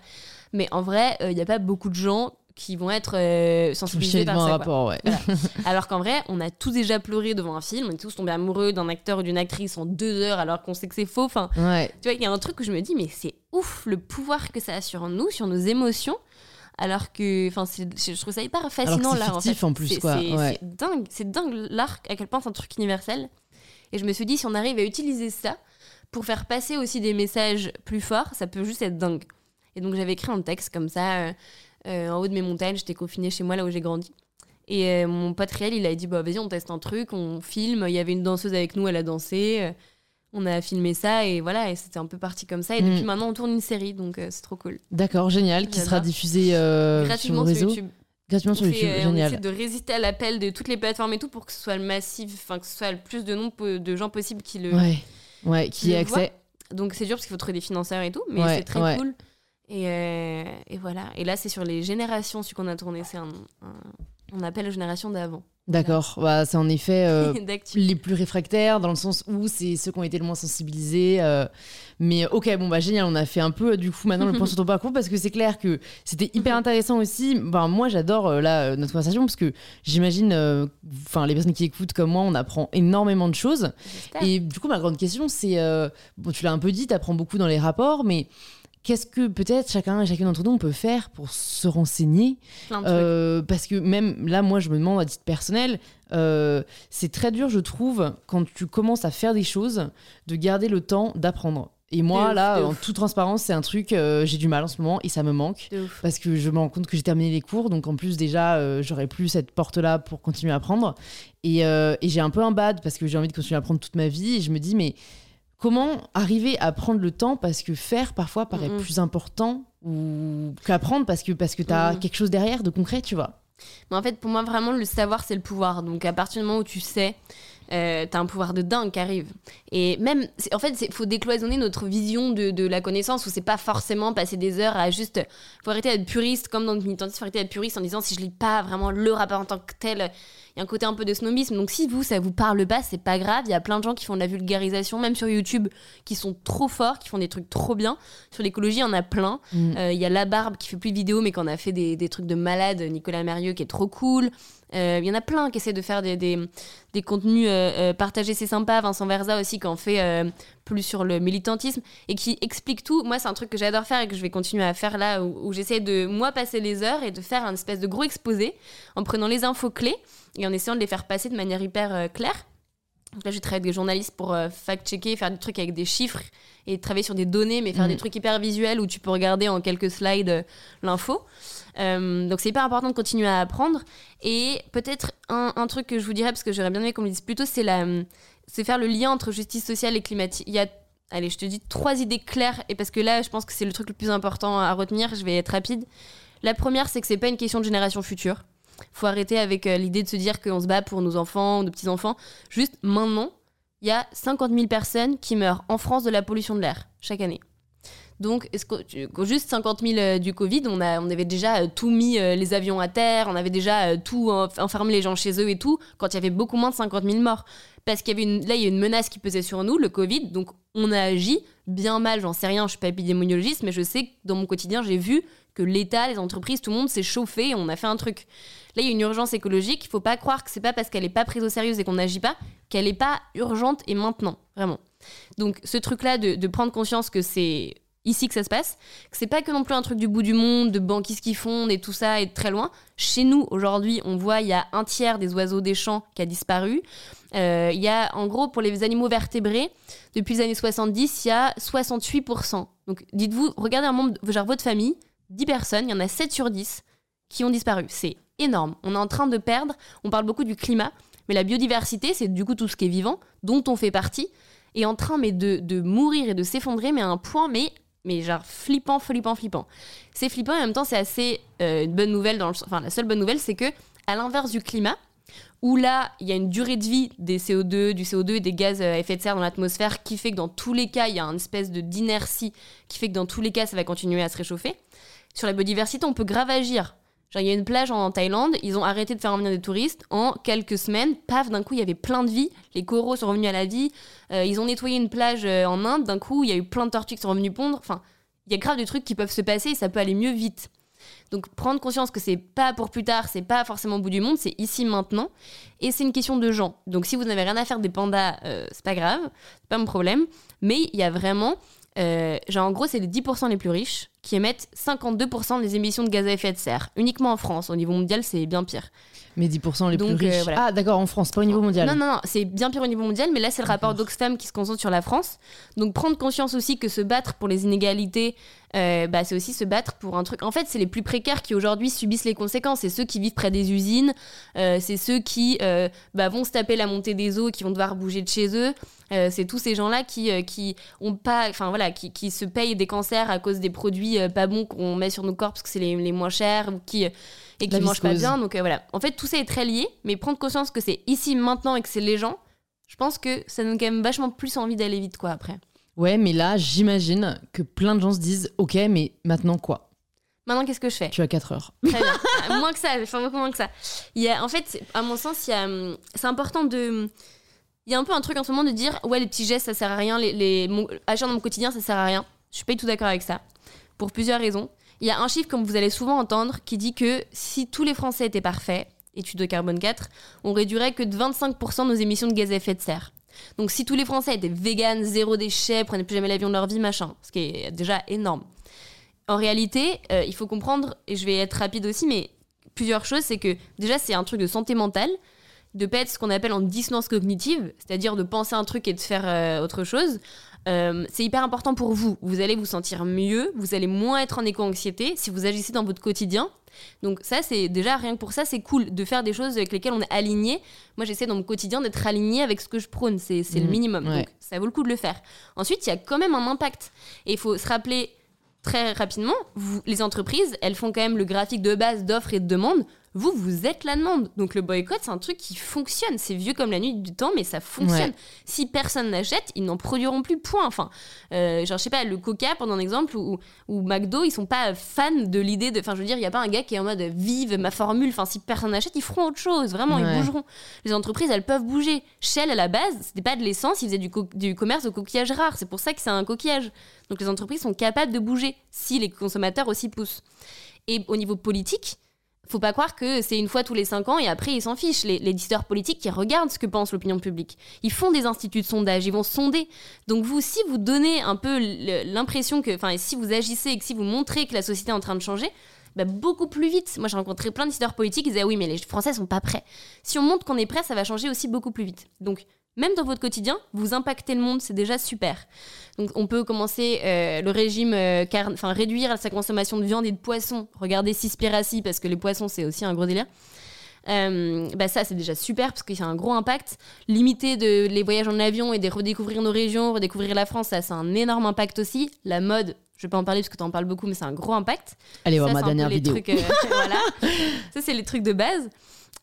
Speaker 2: Mais en vrai, il euh, n'y a pas beaucoup de gens qui vont être euh, sensibilisés par ça. Rapport, ouais. Alors qu'en vrai, on a tous déjà pleuré devant un film, on est tous tombés amoureux d'un acteur ou d'une actrice en deux heures alors qu'on sait que c'est faux. Enfin, tu vois, il y a un truc où je me dis, mais c'est ouf le pouvoir que ça a sur nous, sur nos émotions. Alors que, enfin, je trouve ça hyper fascinant
Speaker 1: là. En, fait. en plus, quoi.
Speaker 2: C'est dingue, c'est dingue l'art à quel point c'est un truc universel. Et je me suis dit, si on arrive à utiliser ça pour faire passer aussi des messages plus forts, ça peut juste être dingue. Et donc j'avais écrit un texte comme ça. Euh, en haut de mes montagnes. J'étais confinée chez moi, là où j'ai grandi. Et euh, mon pote réel, il a dit bah, vas-y, on teste un truc, on filme. Il y avait une danseuse avec nous, elle a dansé. Euh, on a filmé ça et voilà, et c'était un peu parti comme ça. Et depuis mm. maintenant, on tourne une série, donc c'est trop cool.
Speaker 1: D'accord, génial, qui sera diffusée sur le réseau. YouTube. Gratuitement sur YouTube, génial. On essaie
Speaker 2: de résister à l'appel de toutes les plateformes et tout pour que ce soit le massif, enfin que ce soit le plus de nombre de gens possible qui le.
Speaker 1: Ouais, ouais qui ait accès.
Speaker 2: Donc c'est dur parce qu'il faut trouver des financeurs et tout, mais c'est très cool. Euh, et, voilà. Et là, c'est sur les générations, ce qu'on a tourné. C'est un, on appelle génération d'avant.
Speaker 1: D'accord, bah, c'est en effet euh, les plus réfractaires dans le sens où c'est ceux qui ont été le moins sensibilisés. Euh. mais ok, bon bah génial, on a fait un peu du coup maintenant le point sur ton parcours parce que c'est clair que c'était hyper intéressant aussi. Ben, moi j'adore là notre conversation parce que j'imagine, enfin les personnes qui écoutent comme moi, on apprend énormément de choses. Et du coup ma grande question c'est, bon tu l'as un peu dit, tu apprends beaucoup dans les rapports, mais qu'est-ce que peut-être chacun et chacune d'entre nous on peut faire pour se renseigner euh, Parce que même là, moi, je me demande à titre personnel, euh, c'est très dur, je trouve, quand tu commences à faire des choses, de garder le temps d'apprendre. Et moi, là, en toute transparence, c'est un truc, euh, j'ai du mal en ce moment et ça me manque. Parce que je me rends compte que j'ai terminé les cours, donc en plus, déjà, j'aurais plus cette porte-là pour continuer à apprendre. Et, et j'ai un peu un bad parce que j'ai envie de continuer à apprendre toute ma vie. Et je me dis, mais comment arriver à prendre le temps parce que faire parfois paraît plus important ou qu'apprendre parce que parce que tu as quelque chose derrière de concret, tu vois.
Speaker 2: Mais en fait, pour moi, vraiment, le savoir, c'est le pouvoir. Donc, à partir du moment où tu sais, euh, t'as un pouvoir de dingue qui arrive. Et même, en fait, il faut décloisonner notre vision de, de la connaissance où c'est pas forcément passer des heures à juste. faut arrêter d'être puriste, comme dans le militantisme, faut arrêter d'être puriste en disant si je lis pas vraiment le rapport en tant que tel, y a un côté un peu de snobisme. Donc si vous, ça vous parle pas, c'est pas grave. Il y a plein de gens qui font de la vulgarisation, même sur YouTube, qui sont trop forts, qui font des trucs trop bien. Sur l'écologie, il y en a plein. Mm. Euh, il y a La Barbe qui fait plus de vidéos, mais qui en a fait des, des trucs de malade. Nicolas Mérieux qui est trop cool. Euh, il y en a plein qui essaient de faire des, des, des contenus euh, partagés, c'est sympa. Vincent Verza aussi, qui en fait plus sur le militantisme et qui explique tout. Moi, c'est un truc que j'adore faire et que je vais continuer à faire là, où, où j'essaie de, moi, passer les heures et de faire un espèce de gros exposé en prenant les infos clés et en essayant de les faire passer de manière hyper euh, claire. là, je travaille avec des journalistes pour euh, fact-checker, faire des trucs avec des chiffres et travailler sur des données, mais faire des trucs hyper visuels où tu peux regarder en quelques slides euh, l'info. Euh, donc c'est hyper important de continuer à apprendre. Et peut-être un, un, truc que je vous dirais, parce que j'aurais bien aimé qu'on me dise plus tôt, c'est c'est faire le lien entre justice sociale et climatique. Il y a allez, je te dis trois idées claires, et parce que là, je pense que c'est le truc le plus important à retenir, je vais être rapide. La première, c'est que c'est pas une question de génération future. Faut arrêter avec euh, l'idée de se dire qu'on se bat pour nos enfants, nos petits-enfants. Juste maintenant, il y a 50 000 personnes qui meurent en France de la pollution de l'air chaque année. Donc, juste 50 000 euh, du Covid, on, a, on avait déjà euh, tout mis les avions à terre, on avait déjà tout enfermé les gens chez eux et tout, quand il y avait beaucoup moins de 50 000 morts. Parce qu'il y avait une, là, il y a une menace qui pesait sur nous, le Covid, donc on a agi bien mal, j'en sais rien, je suis pas épidémiologiste, mais je sais que dans mon quotidien, j'ai vu que l'État, les entreprises, tout le monde s'est chauffé, on a fait un truc. Là, il y a une urgence écologique. Il faut pas croire que c'est pas parce qu'elle n'est pas prise au sérieux et qu'on n'agit pas qu'elle n'est pas urgente et maintenant, vraiment. Donc, ce truc-là de, prendre conscience que c'est ici que ça se passe, que c'est pas que non plus un truc du bout du monde, de banquistes qui fondent et tout ça, et de très loin. Chez nous, aujourd'hui, on voit il y a un tiers des oiseaux des champs qui a disparu. Euh, il y a, en gros, pour les animaux vertébrés, depuis les années 70, il y a 68%. Donc, dites-vous, regardez un membre, genre votre famille, 10 personnes, il y en a 7 sur 10 qui ont disparu. C'est énorme. On est en train de perdre, on parle beaucoup du climat, mais la biodiversité, c'est du coup tout ce qui est vivant, dont on fait partie, est en train mais de, mourir et de s'effondrer, mais à un point, mais, mais genre flippant, flippant, flippant. C'est flippant et en même temps, c'est assez euh, une bonne nouvelle. Enfin, la seule bonne nouvelle, c'est que, à l'inverse du climat, où là, il y a une durée de vie des CO2, du CO2 et des gaz à effet de serre dans l'atmosphère qui fait que dans tous les cas, il y a une espèce de d'inertie qui fait que dans tous les cas, ça va continuer à se réchauffer. Sur la biodiversité, on peut grave agir. Il y a une plage en Thaïlande, ils ont arrêté de faire venir des touristes. En quelques semaines, paf, d'un coup, il y avait plein de vie. Les coraux sont revenus à la vie. Euh, ils ont nettoyé une plage euh, en Inde. D'un coup, il y a eu plein de tortues qui sont revenues pondre. Enfin, il y a grave des trucs qui peuvent se passer et ça peut aller mieux vite. Donc prendre conscience que c'est pas pour plus tard, c'est pas forcément au bout du monde, c'est ici maintenant, et c'est une question de gens. Donc si vous n'avez rien à faire des pandas, euh, c'est pas grave, c'est pas mon problème. Mais il y a vraiment, genre en gros c'est les 10% les plus riches qui émettent 52% des émissions de gaz à effet de serre. Uniquement en France. Au niveau mondial, c'est bien pire.
Speaker 1: Mais 10% les plus euh, riches. Ah, d'accord, en France, pas au niveau mondial.
Speaker 2: Non, non, non, c'est bien pire au niveau mondial, mais là, c'est le rapport d'Oxfam qui se concentre sur la France. Donc, prendre conscience aussi que se battre pour les inégalités, euh, bah, c'est aussi se battre pour un truc. En fait, c'est les plus précaires qui aujourd'hui subissent les conséquences. C'est ceux qui vivent près des usines, euh, c'est ceux qui bah, vont se taper la montée des eaux, qui vont devoir bouger de chez eux. c'est tous ces gens-là qui, qui ont pas, enfin voilà, qui, qui, se payent des cancers à cause des produits pas bons qu'on met sur nos corps parce que c'est les, les, moins chers ou qui et qui mangent pas bien. Donc voilà. En fait, tout ça est très lié, mais prendre conscience que c'est ici maintenant et que c'est les gens, je pense que ça donne quand même vachement plus envie d'aller vite quoi après.
Speaker 1: Ouais, mais là, j'imagine que plein de gens se disent Ok, mais maintenant quoi?
Speaker 2: Maintenant, qu'est-ce que je fais?
Speaker 1: Tu as 4 heures.
Speaker 2: Très bien. Euh, moins que ça, enfin beaucoup moins que ça. Il y a, en fait, à mon sens, il y a, hum, c'est important de. Il y a un peu un truc en ce moment de dire Ouais, les petits gestes, ça sert à rien, les, les, agir dans mon quotidien, ça sert à rien. Je suis pas du tout d'accord avec ça. Pour plusieurs raisons. Il y a un chiffre, comme vous allez souvent entendre, qui dit que si tous les Français étaient parfaits, étude de carbone 4, on réduirait que de 25% nos émissions de gaz à effet de serre. Donc si tous les Français étaient véganes, zéro déchet, prenaient plus jamais l'avion de leur vie, machin, ce qui est déjà énorme. En réalité, euh, il faut comprendre, et je vais être rapide aussi, mais plusieurs choses, c'est que déjà c'est un truc de santé mentale, de pas être ce qu'on appelle en dissonance cognitive, c'est-à-dire de penser un truc et de faire euh, autre chose. Euh, c'est hyper important pour vous. Vous allez vous sentir mieux, vous allez moins être en éco-anxiété si vous agissez dans votre quotidien. Donc ça, c'est déjà rien que pour ça, c'est cool de faire des choses avec lesquelles on est aligné. Moi, j'essaie dans mon quotidien d'être aligné avec ce que je prône, c'est le mmh. minimum. Donc ça vaut le coup de le faire. Ensuite, il y a quand même un impact. Et il faut se rappeler très rapidement, vous, les entreprises, elles font quand même le graphique de base d'offres et de demandes. Vous, vous êtes la demande. Donc le boycott, c'est un truc qui fonctionne. C'est vieux comme la nuit du temps, mais ça fonctionne. Si personne n'achète, ils n'en produiront plus, point. Enfin, euh, genre, je sais pas, le Coca, pendant un exemple, ou, ou McDo, ils sont pas fans de l'idée de. Enfin, je veux dire, il n'y a pas un gars qui est en mode vive ma formule. Enfin, si personne n'achète, ils feront autre chose. Vraiment, ils bougeront. Les entreprises, elles peuvent bouger. Shell, à la base, c'était pas de l'essence, ils faisaient du, du commerce de coquillage rare. C'est pour ça que c'est un coquillage. Donc les entreprises sont capables de bouger si les consommateurs aussi poussent. Et au niveau politique, faut pas croire que c'est une fois tous les cinq ans et après ils s'en fichent. Les, les politiques qui regardent ce que pense l'opinion publique. Ils font des instituts de sondage, ils vont sonder. Donc vous, si vous donnez un peu l'impression que, enfin, si vous agissez et que si vous montrez que la société est en train de changer, bah, beaucoup plus vite. Moi j'ai rencontré plein de décideurs politiques, ils disaient ah oui mais les Français sont pas prêts. Si on montre qu'on est prêt, ça va changer aussi beaucoup plus vite. Donc même dans votre quotidien, vous impactez le monde, c'est déjà super. Donc on peut commencer euh, le régime, euh, enfin réduire sa consommation de viande et de poisson. Regardez Cispiracy parce que les poissons c'est aussi un gros délire. Euh, bah ça c'est déjà super parce qu'il y a un gros impact. Limiter de, les voyages en avion et de redécouvrir nos régions, redécouvrir la France, ça c'est un énorme impact aussi. La mode, je vais pas en parler parce que tu en parles beaucoup, mais c'est un gros impact.
Speaker 1: Allez voir ma dernière vidéo.
Speaker 2: voilà. Ça c'est les trucs de base.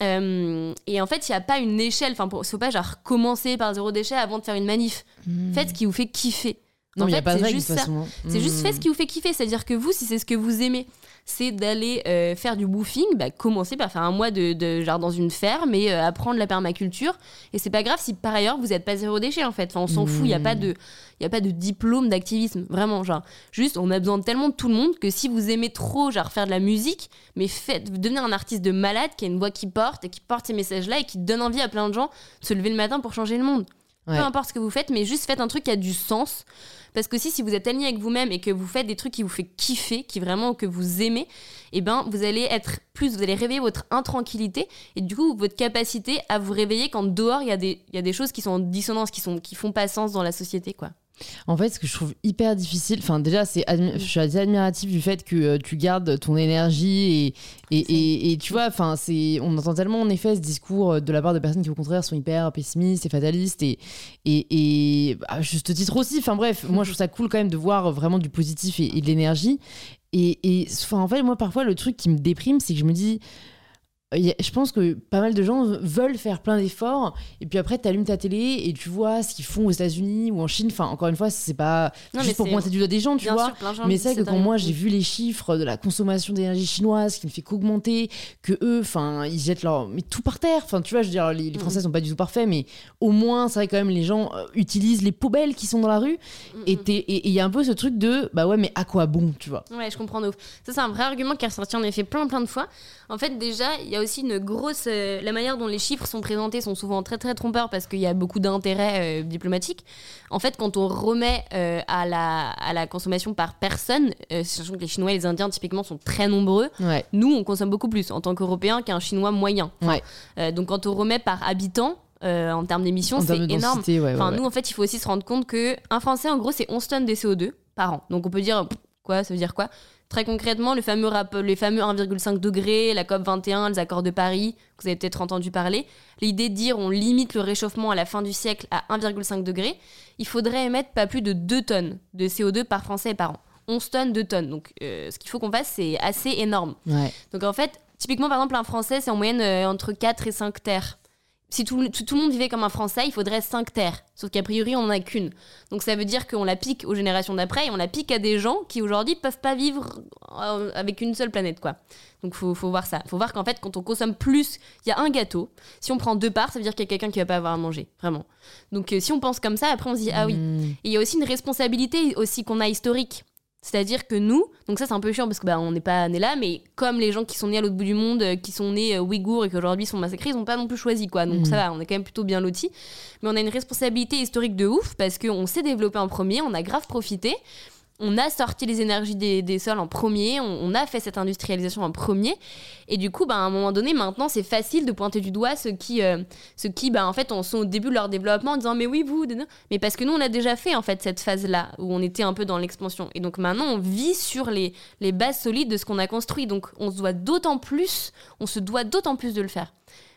Speaker 2: Euh, et en fait, il n'y a pas une échelle. Enfin, il faut pas genre commencer par zéro déchet avant de faire une manif. Hmm. Faites ce qui vous fait kiffer.
Speaker 1: Non, il n'y a pas
Speaker 2: de
Speaker 1: ça.
Speaker 2: C'est juste fait ce qui vous fait kiffer. C'est-à-dire que vous, si c'est ce que vous aimez, c'est d'aller euh, faire du woofing, bah, commencez par faire un mois de, genre dans une ferme et euh, apprendre la permaculture. Et c'est pas grave si par ailleurs vous n'êtes pas zéro déchet en fait. Enfin, on s'en fout. Il n'y a pas de, il a pas de diplôme d'activisme. Vraiment, genre, juste, on a besoin de tellement de tout le monde que si vous aimez trop, genre, faire de la musique, mais faites, un artiste de malade qui a une voix qui porte et qui porte ces messages-là et qui donne envie à plein de gens de se lever le matin pour changer le monde. Peu importe ce que vous faites, mais juste faites un truc qui a du sens. Parce que si, vous êtes aligné avec vous-même et que vous faites des trucs qui vous fait kiffer, qui vraiment que vous aimez, eh ben vous allez être plus, vous allez réveiller votre intranquillité et du coup votre capacité à vous réveiller quand dehors il y, a des, y a des choses qui sont en dissonance, qui sont qui font pas sens dans la société quoi.
Speaker 1: En fait, ce que je trouve hyper difficile, enfin déjà, c'est je suis assez admiratif du fait que euh, tu gardes ton énergie et, et, et, tu vois, enfin c'est, on entend tellement en effet ce discours euh, de la part de personnes qui au contraire sont hyper pessimistes et fatalistes et et, à juste titre aussi. Enfin bref, moi je trouve ça cool quand même de voir vraiment du positif et, de l'énergie. Et, enfin en fait, moi parfois le truc qui me déprime, c'est que je me dis je pense que pas mal de gens veulent faire plein d'efforts et puis après tu allumes ta télé et tu vois ce qu'ils font aux États-Unis ou en Chine. Enfin encore une fois c'est pas juste pour pointer du doigt des gens tu vois. mais c'est que quand moi j'ai vu les chiffres de la consommation d'énergie chinoise qui ne fait qu'augmenter que eux enfin ils jettent leur mais tout par terre. Enfin tu vois je veux dire les, Français sont pas du tout parfaits mais au moins c'est vrai quand même les gens euh, utilisent les poubelles qui sont dans la rue. Et il y a un peu ce truc de bah ouais mais à quoi bon tu vois?
Speaker 2: Ouais je comprends de ouf. Ça c'est un vrai argument qui est ressorti en effet plein plein de fois. En fait déjà il y a aussi une grosse. Euh, la manière dont les chiffres sont présentés sont souvent très très trompeurs parce qu'il y a beaucoup d'intérêts euh, diplomatiques. En fait, quand on remet euh, à, la, à la consommation par personne, sachant que les Chinois et les Indiens typiquement sont très nombreux, nous on consomme beaucoup plus en tant qu'Européens qu'un Chinois moyen. donc quand on remet par habitant, en termes d'émissions, c'est énorme. enfin, nous, en fait, il faut aussi se rendre compte que un Français, en gros, c'est 11 tonnes de CO2 par an. Donc, on peut dire quoi Ça veut dire quoi? Très concrètement, le fameux les fameux 1,5 degrés, la COP 21, les accords de Paris, que vous avez peut-être entendu parler, l'idée de dire on limite le réchauffement à la fin du siècle à 1,5 degrés, il faudrait émettre pas plus de 2 tonnes de CO2 par Français et par an. 11 tonnes, 2 tonnes. Donc euh, ce qu'il faut qu'on fasse, c'est assez énorme. Donc en fait, typiquement par exemple, un Français, c'est en moyenne euh, entre 4 et 5 terres si tout, le monde vivait comme un Français, il faudrait 5 terres. Sauf qu'a priori, on n'en a qu'une. Donc ça veut dire qu'on la pique aux générations d'après et on la pique à des gens qui aujourd'hui peuvent pas vivre euh, avec une seule planète, quoi. Donc faut, faut voir ça. Faut voir qu'en fait, quand on consomme plus, il y a un gâteau. Si on prend deux parts, ça veut dire qu'il y a quelqu'un qui va pas avoir à manger, vraiment. Donc euh, si on pense comme ça, après on se dit ah oui. Hmm. Et il y a aussi une responsabilité aussi qu'on a historique. C'est-à-dire que nous, donc ça c'est un peu chiant parce que bah, on n'est pas nés là, mais comme les gens qui sont nés à l'autre bout du monde, euh, qui sont nés euh, ouïghours et qui aujourd'hui sont massacrés, ils n'ont pas non plus choisi quoi. Donc mm. ça va, on est quand même plutôt bien lotis. Mais on a une responsabilité historique de ouf parce qu'on s'est développé en premier, on a grave profité on a sorti les énergies des, sols en premier, on, a fait cette industrialisation en premier, et du coup, bah, à un moment donné, maintenant, c'est facile de pointer du doigt ceux qui, euh, qui bah, en fait, en sont au début de leur développement en disant mais oui, vous, mais parce que nous, on a déjà fait en fait cette phase-là où on était un peu dans l'expansion, et donc maintenant, on vit sur les, les bases solides de ce qu'on a construit, donc on se doit d'autant plus, on se doit d'autant plus de le faire,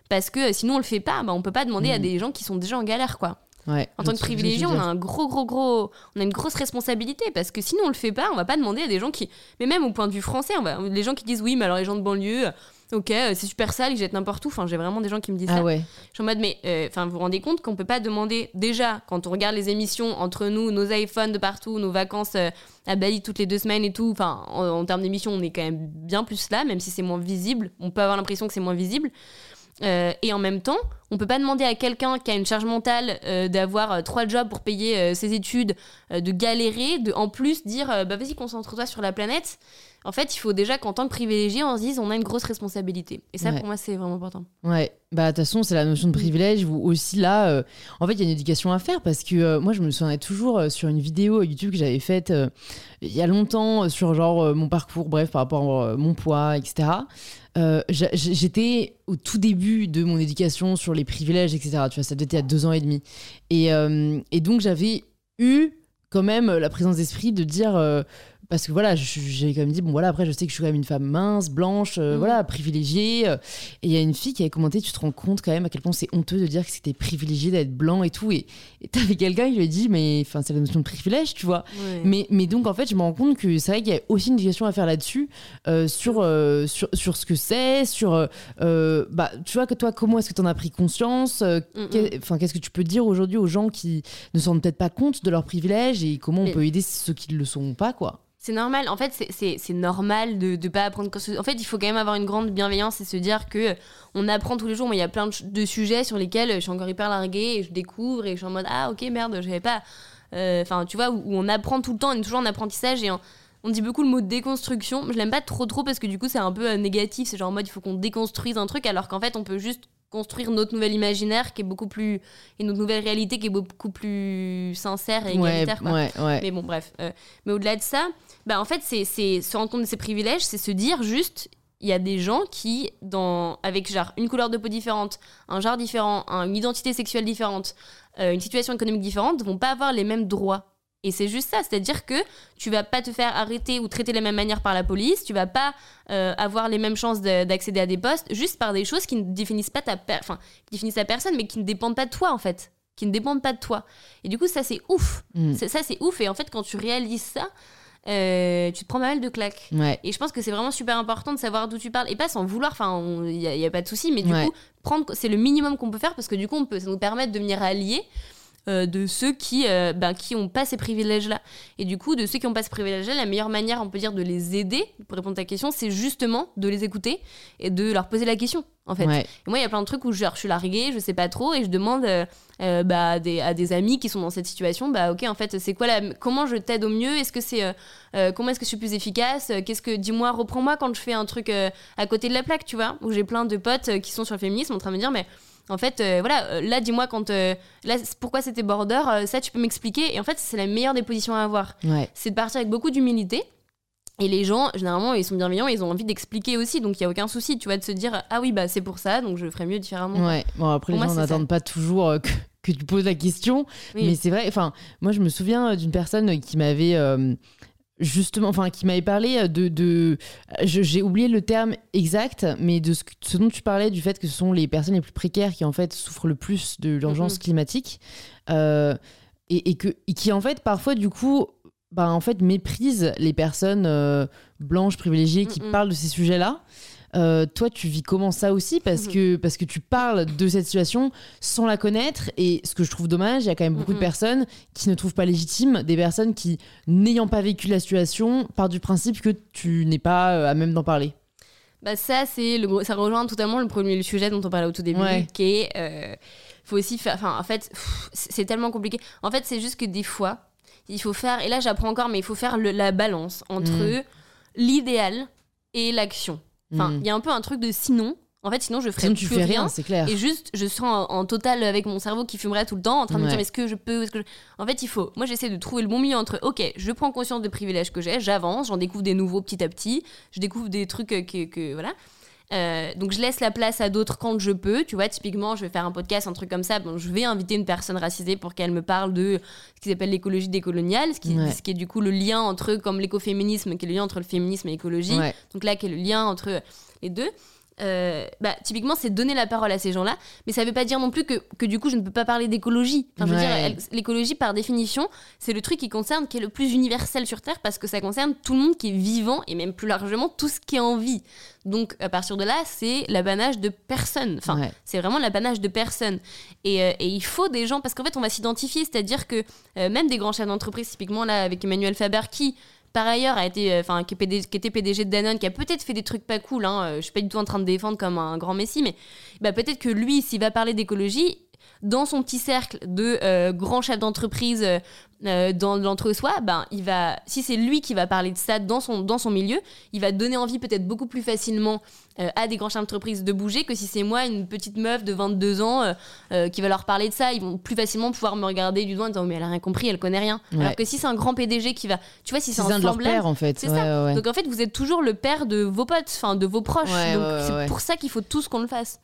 Speaker 2: parce que sinon on le fait pas, bah, on peut pas demander à mmh. des gens qui sont déjà en galère, quoi en tant que privilégié, on a un gros, gros, gros, on a une grosse responsabilité parce que sinon on le fait pas, on va pas demander à des gens qui, mais même au point de vue français, on va, les gens qui disent oui, mais alors les gens de banlieue, ok, euh, c'est super sale, ils jettent n'importe où. Enfin, j'ai vraiment des gens qui me disent
Speaker 1: ah
Speaker 2: ça.
Speaker 1: Ouais.
Speaker 2: Je suis en mode, mais euh, enfin, vous vous rendez compte qu'on peut pas demander déjà quand on regarde les émissions entre nous, nos iPhones de partout, nos vacances euh, à Bali toutes les deux semaines et tout. Enfin, en, en termes d'émissions, on est quand même bien plus là, même si c'est moins visible. On peut avoir l'impression que c'est moins visible. Euh, et en même temps, on peut pas demander à quelqu'un qui a une charge mentale euh, d'avoir euh, trois jobs pour payer ses études, de galérer, de en plus dire bah vas-y concentre-toi sur la planète. en fait, il faut déjà qu'en tant que privilégié, on se dise on a une grosse responsabilité. Et ça,
Speaker 1: Ouais.
Speaker 2: pour moi, c'est vraiment important.
Speaker 1: Ouais, bah de toute façon, c'est la notion de privilège où aussi là, en fait, il y a une éducation à faire parce que moi, je me souviens toujours sur une vidéo YouTube que j'avais faite il y a longtemps sur genre mon parcours, bref, par rapport à mon poids, etc. Euh, J'étais au tout début de mon éducation sur les privilèges, etc. Tu vois, ça devait être a deux ans et demi. Et, euh, et donc, j'avais eu quand même la présence d'esprit de dire. Parce que voilà, j'ai quand même dit, bon voilà, après je sais que je suis quand même une femme mince, blanche, euh,
Speaker 2: Mhm.
Speaker 1: voilà, privilégiée. euh, et il y a une fille qui avait commenté, tu te rends compte quand même à quel point c'est honteux de dire que c'était privilégié d'être blanc et tout. Et t'avais quelqu'un qui lui a dit, mais enfin, c'est la notion de privilège, tu vois. Mais, mais donc, en fait, je me rends compte que c'est vrai qu'il y a aussi une éducation à faire là-dessus, euh, sur, sur, sur ce que c'est, sur. bah, tu vois, que toi, comment est-ce que tu en as pris conscience
Speaker 2: Mm, mm.
Speaker 1: Enfin, qu'est-ce que tu peux dire aujourd'hui aux gens qui ne se rendent peut-être pas compte de leurs privilèges et comment
Speaker 2: Mais-
Speaker 1: on peut aider ceux qui ne le sont pas, quoi
Speaker 2: C'est normal. En fait, c'est- normal de ne pas apprendre. En fait, il faut quand même avoir une grande bienveillance et se dire que euh, on apprend tous les jours. Moi, il y a plein de, sujets sur lesquels je suis encore hyper larguée et je découvre et je suis en mode ah ok merde, je savais pas. Euh, Enfin, tu vois, où, où on apprend tout le temps, on est toujours en apprentissage et en- on dit beaucoup le mot déconstruction. Je l'aime pas trop trop parce que du coup, c'est un peu euh, négatif. C'est genre en mode il faut qu'on déconstruise un truc alors qu'en fait, on peut juste construire notre nouvel imaginaire qui est beaucoup plus et notre nouvelle réalité qui est beaucoup plus sincère et
Speaker 1: Ouais,
Speaker 2: égalitaire. quoi.
Speaker 1: ouais, ouais.
Speaker 2: Mais bon, bref. euh, mais au-delà de ça, bah, en fait, c'est se rendre compte de ses privilèges, c'est se dire juste, il y a des gens qui, dans, avec genre une couleur de peau différente, un genre différent, un- une identité sexuelle différente, euh, une situation économique différente, vont pas avoir les mêmes droits. Et c'est juste ça, c'est-à-dire que tu vas pas te faire arrêter ou traiter de la même manière par la police, tu vas pas euh, avoir les mêmes chances de- d'accéder à des postes juste par des choses qui ne définissent pas ta enfin, qui définissent ta personne, mais qui ne dépendent pas de toi en fait, qui ne dépendent pas de toi. Et du coup, ça c'est ouf.
Speaker 1: Mm.
Speaker 2: Ça, c'est ouf. Et en fait, quand tu réalises ça, euh, tu te prends pas mal de claques.
Speaker 1: Ouais.
Speaker 2: Et je pense que c'est vraiment super important de savoir d'où tu parles. Et pas sans vouloir, enfin, il n'y a, y a pas de souci, mais du
Speaker 1: Ouais.
Speaker 2: coup, prendre, c'est le minimum qu'on peut faire parce que du coup, on peut, ça nous permet de devenir alliés. Euh, de ceux qui euh, ben, qui ont pas ces privilèges là et du coup de ceux qui ont pas ces privilèges là la meilleure manière on peut dire de les aider pour répondre à ta question c'est justement de les écouter et de leur poser la question en fait.
Speaker 1: Ouais.
Speaker 2: et moi, il y a plein de trucs où genre, je suis larguée, je sais pas trop, et je demande euh, bah, à, des, à des amis qui sont dans cette situation, bah ok, en fait, c'est quoi la, comment je t'aide au mieux? Est-ce que c'est, comment est-ce que je suis plus efficace? Qu'est-ce que, dis-moi, reprends-moi quand je fais un truc à côté de la plaque, tu vois, où j'ai plein de potes qui sont sur le féminisme en train de me dire, mais en fait, euh, voilà, euh, là, dis-moi quand, euh, là, pourquoi c'était border, euh, ça, tu peux m'expliquer. Et en fait, c'est la meilleure des positions à avoir
Speaker 1: Ouais.
Speaker 2: c'est de partir avec beaucoup d'humilité. Et les gens, généralement, ils sont bienveillants, ils ont envie d'expliquer aussi, donc il y a aucun souci, tu vois, de se dire ah oui bah c'est pour ça, donc je ferai mieux différemment.
Speaker 1: Ouais. Bon, après,
Speaker 2: Pour
Speaker 1: les gens n'attendent pas toujours que, que tu poses la question.
Speaker 2: Oui.
Speaker 1: Mais c'est vrai, enfin, moi, je me souviens d'une personne qui m'avait. Euh, Justement, enfin, qui m'avait parlé de. de je- J'ai oublié le terme exact, mais de ce, dont tu parlais, du fait que ce sont les personnes les plus précaires qui, en fait, souffrent le plus de l'urgence
Speaker 2: Mhm.
Speaker 1: climatique. euh, et, et que, et qui, en fait, parfois, du coup, bah, en fait, méprisent les personnes euh, blanches privilégiées qui
Speaker 2: Mhm.
Speaker 1: parlent de ces sujets-là. Euh, toi, tu vis comment ça aussi parce
Speaker 2: Mhm.
Speaker 1: que parce que tu parles de cette situation sans la connaître et ce que je trouve dommage, il y a quand même beaucoup de
Speaker 2: Mhm.
Speaker 1: personnes qui ne trouvent pas légitime des personnes qui n'ayant pas vécu la situation partent du principe que tu n'es pas euh, à même d'en parler.
Speaker 2: Bah ça c'est le ça rejoint totalement le premier le sujet dont on parlait au tout début,
Speaker 1: Ouais.
Speaker 2: qui est euh, faut aussi faire, enfin en fait c'est tellement compliqué. En fait c'est juste que des fois il faut faire, et là j'apprends encore, mais il faut faire le- la balance entre
Speaker 1: Mm.
Speaker 2: l'idéal et l'action. Enfin il y a un peu un truc de sinon. En fait sinon je ferais
Speaker 1: Sinon, tu
Speaker 2: plus
Speaker 1: fais
Speaker 2: rien.
Speaker 1: rien, c'est clair.
Speaker 2: Et juste, je serai en, en total avec mon cerveau qui fumerait tout le temps, en train de me dire est-ce que je peux, est-ce que je- En fait, il faut. Moi, j'essaie de trouver le bon milieu entre ok, je prends conscience des privilèges que j'ai, j'avance, j'en découvre des nouveaux petit à petit, je découvre des trucs euh, que, que- voilà. Euh, donc je laisse la place à d'autres quand je peux. Tu vois, typiquement, je vais faire un podcast, un truc comme ça. Bon, je vais inviter une personne racisée pour qu'elle me parle de ce qu'ils appellent l'écologie décoloniale, ce qui,
Speaker 1: Ouais.
Speaker 2: ce qui est du coup le lien entre, comme l'écoféminisme, qui est le lien entre le féminisme et l'écologie.
Speaker 1: Ouais.
Speaker 2: Donc là, qui est le lien entre les deux. Euh, bah, typiquement, c'est donner la parole à ces gens-là, mais ça veut pas dire non plus que, que du coup je ne peux pas parler d'écologie. Enfin,
Speaker 1: Ouais.
Speaker 2: l'écologie, par définition, c'est le truc qui concerne, qui est le plus universel sur Terre, parce que ça concerne tout le monde qui est vivant et même plus largement tout ce qui est en vie. Donc, à partir de là, c'est l'apanage de personnes. Enfin,
Speaker 1: Ouais.
Speaker 2: c'est vraiment l'apanage de personnes. Et, euh, et il faut des gens, parce qu'en fait, on va s'identifier, c'est-à-dire que euh, même des grands chefs d'entreprise, typiquement là, avec Emmanuel Faber, qui par ailleurs a été, euh, enfin, qui, était PDG de Danone, qui a peut-être fait des trucs pas cool. Hein, euh, je suis pas du tout en train de défendre comme un grand messie, mais bah, peut-être que lui, s'il va parler d'écologie, dans son petit cercle de euh, grands chefs d'entreprise euh, euh, dans l'entre-soi, ben, il va, si c'est lui qui va parler de ça dans son, dans son milieu, il va donner envie peut-être beaucoup plus facilement euh, à des grands chefs d'entreprise de bouger que si c'est moi, une petite meuf de 22 ans, qui va leur parler de ça. Ils vont plus facilement pouvoir me regarder du doigt en disant mais elle a rien compris, elle connaît rien.
Speaker 1: Ouais.
Speaker 2: Alors que si c'est un grand PDG qui va, tu vois, si c'est un
Speaker 1: un de
Speaker 2: semblable,
Speaker 1: pères en fait.
Speaker 2: c'est
Speaker 1: Ouais,
Speaker 2: ça.
Speaker 1: ouais.
Speaker 2: Donc en fait, vous êtes toujours le père de vos potes, enfin de vos proches. Donc c'est pour ça qu'il faut tous qu'on le fasse.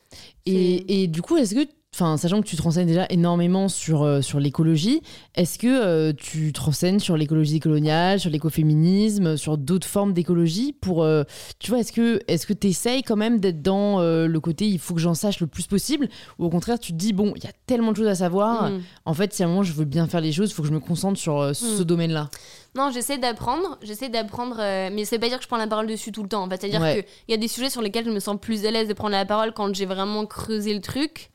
Speaker 1: Et, et du coup, est-ce que, enfin, sachant que tu te renseignes déjà énormément sur, euh, sur l'écologie, est-ce que euh, tu te renseignes sur l'écologie coloniale, sur l'écoféminisme, sur d'autres formes d'écologie pour, euh, tu vois, est-ce que est-ce que tu essayes quand même d'être dans le côté il faut que j'en sache le plus possible ou au contraire tu te dis bon, il y a tellement de choses à savoir,
Speaker 2: Mm.
Speaker 1: en fait, si à un moment je veux bien faire les choses, il faut que je me concentre sur ce
Speaker 2: Mm.
Speaker 1: domaine-là.
Speaker 2: Non, j'essaie d'apprendre, j'essaie d'apprendre, euh, mais ça veut pas dire que je prends la parole dessus tout le temps. En fait, c'est-à-dire
Speaker 1: Ouais.
Speaker 2: qu'il y a des sujets sur lesquels je me sens plus à l'aise de prendre la parole quand j'ai vraiment creusé le truc.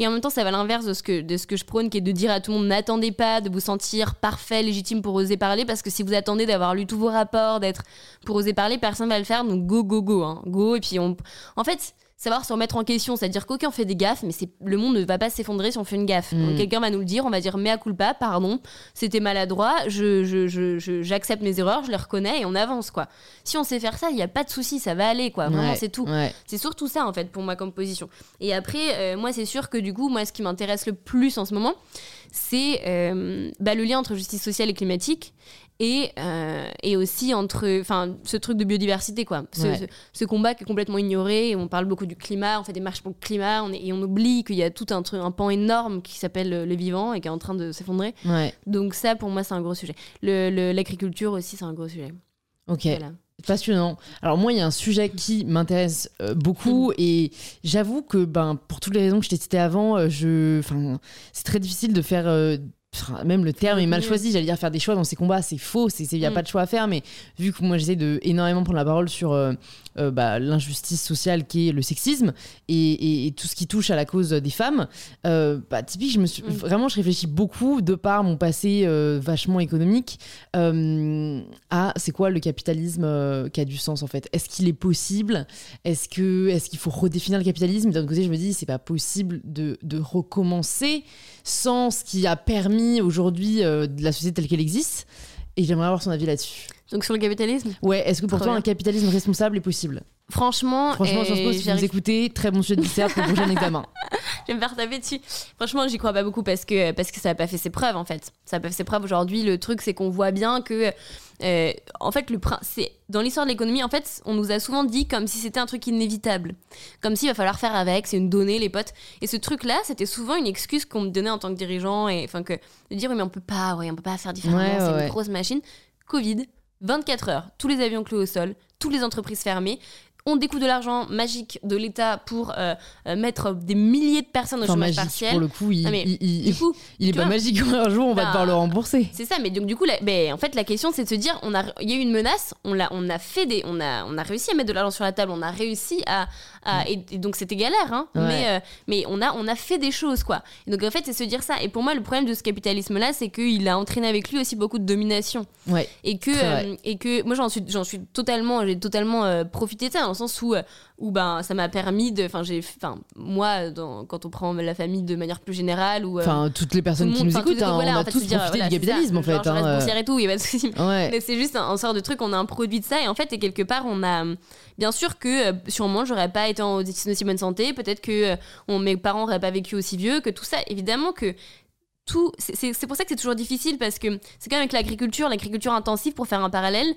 Speaker 2: Et en même temps, ça va l'inverse de ce que de ce que je prône, qui est de dire à tout le monde n'attendez pas de vous sentir parfait, légitime pour oser parler, parce que si vous attendez d'avoir lu tous vos rapports, d'être pour oser parler, personne va le faire. Donc go go go, hein. go. Et puis on, en fait. Savoir se remettre en question, c'est-à-dire qu'aucun fait des gaffes, mais le monde ne va pas s'effondrer si on fait une gaffe.
Speaker 1: Mm.
Speaker 2: Quelqu'un va nous le dire, on va dire mea culpa, pardon, c'était maladroit, je, je, je, je- j'accepte mes erreurs, je les reconnais et on avance quoi. Si on sait faire ça, il n'y a pas de souci, ça va aller quoi. Vraiment,
Speaker 1: Ouais,
Speaker 2: c'est tout.
Speaker 1: Ouais.
Speaker 2: C'est surtout ça en fait pour moi comme position. Et après, euh, moi c'est sûr que du coup, moi ce qui m'intéresse le plus en ce moment, c'est euh, bah, le lien entre justice sociale et climatique. Et, euh, et aussi entre enfin ce truc de biodiversité quoi ce,
Speaker 1: Ouais.
Speaker 2: ce- ce combat qui est complètement ignoré on parle beaucoup du climat on fait des marches pour le climat on est- et on oublie qu'il y a tout un truc un pan énorme qui s'appelle le, le vivant et qui est en train de s'effondrer
Speaker 1: Ouais.
Speaker 2: donc ça pour moi c'est un gros sujet Le- le- l'agriculture aussi c'est un gros sujet
Speaker 1: Ok.
Speaker 2: Voilà.
Speaker 1: Passionnant. Alors moi, il y a un sujet qui m'intéresse euh, beaucoup et j'avoue que ben pour toutes les raisons que je t'ai citées avant, euh, je, enfin, c'est très difficile de faire. euh, même le terme est mal choisi, j'allais dire faire des choix dans ces combats, c'est faux, il n'y a
Speaker 2: Mm.
Speaker 1: pas de choix à faire, mais vu que moi j'essaie de énormément prendre la parole sur euh, euh, bah, l'injustice sociale qui est le sexisme et, et- et tout ce qui touche à la cause des femmes, euh, bah, typique, je me suis,
Speaker 2: Mm.
Speaker 1: vraiment je réfléchis beaucoup de par mon passé euh, vachement économique à c'est quoi le capitalisme qui a du sens en fait? Est-ce qu'il est possible? Est-ce que est-ce qu'il faut redéfinir le capitalisme? D'un côté, je me dis c'est pas possible de, de recommencer sans ce qui a permis aujourd'hui de la société telle qu'elle existe. Et j'aimerais avoir son avis là-dessus.
Speaker 2: Donc sur le capitalisme
Speaker 1: Ouais, est-ce que pour
Speaker 2: Trop
Speaker 1: toi
Speaker 2: bien.
Speaker 1: un capitalisme responsable est possible?
Speaker 2: Franchement
Speaker 1: Franchement, Sciences Po, si vous écoutez, très bon sujet de dissert pour le prochain examen.
Speaker 2: Je vais me faire taper dessus. Franchement, j'y crois pas beaucoup parce que, parce que ça n'a pas fait ses preuves, en fait. Ça n'a pas fait ses preuves aujourd'hui. Le truc, c'est qu'on voit bien que. euh, en fait, le c'est dans l'histoire de l'économie, en fait, on nous a souvent dit comme si c'était un truc inévitable. Comme s'il va falloir faire avec, c'est une donnée, les potes. Et ce truc-là, c'était souvent une excuse qu'on me donnait en tant que dirigeant. Et enfin, que de dire, oui, mais on peut pas, ouais, on peut pas faire différemment,
Speaker 1: Ouais,
Speaker 2: c'est une grosse machine. Covid, 24 heures, tous les avions cloués au sol, toutes les entreprises fermées. On découvre de l'argent magique de l'État pour euh, euh, mettre des milliers de personnes au
Speaker 1: Enfin,
Speaker 2: chômage
Speaker 1: magique,
Speaker 2: partiel.
Speaker 1: pour le coup, il,
Speaker 2: Ah, mais
Speaker 1: il, il-
Speaker 2: Du coup,
Speaker 1: il est pas
Speaker 2: vois,
Speaker 1: magique. Un jour, on va
Speaker 2: bah,
Speaker 1: devoir le rembourser.
Speaker 2: c'est ça. Mais donc du coup, la- en fait, la question c'est de se dire, on a, il y a eu une menace, on l'a, on a fait des, on a, on a réussi à mettre de l'argent sur la table, on a réussi à, à- et, et donc c'était galère, hein.
Speaker 1: Ouais.
Speaker 2: Mais, euh, mais on a, on a fait des choses quoi. Et donc en fait, c'est se dire ça. Et pour moi, le problème de ce capitalisme-là, c'est qu'il a entraîné avec lui aussi beaucoup de domination
Speaker 1: Ouais.
Speaker 2: et que euh, et que moi j'en suis j'en suis totalement j'ai totalement euh, profité de ça dans le sens où euh, où ben ça m'a permis de enfin j'ai enfin moi dans, quand on prend la famille de manière plus générale ou euh,
Speaker 1: Enfin, toutes les
Speaker 2: tout
Speaker 1: personnes qui
Speaker 2: monde-
Speaker 1: nous
Speaker 2: tout
Speaker 1: écoutent,
Speaker 2: le-
Speaker 1: hein,
Speaker 2: voilà,
Speaker 1: on a tous profité
Speaker 2: voilà,
Speaker 1: du capitalisme en fait.
Speaker 2: Genre, je reste
Speaker 1: hein,
Speaker 2: boursière et tout il y a pas de souci
Speaker 1: euh, Ouais.
Speaker 2: mais c'est juste un, un sort de truc on a un produit de ça et en fait et quelque part on a bien sûr que euh, sûrement j'aurais pas été en aussi bonne santé peut-être que euh, mes parents auraient pas vécu aussi vieux que tout ça. Évidemment que tout c'est- pour ça que c'est toujours difficile parce que c'est quand même avec l'agriculture l'agriculture intensive pour faire un parallèle.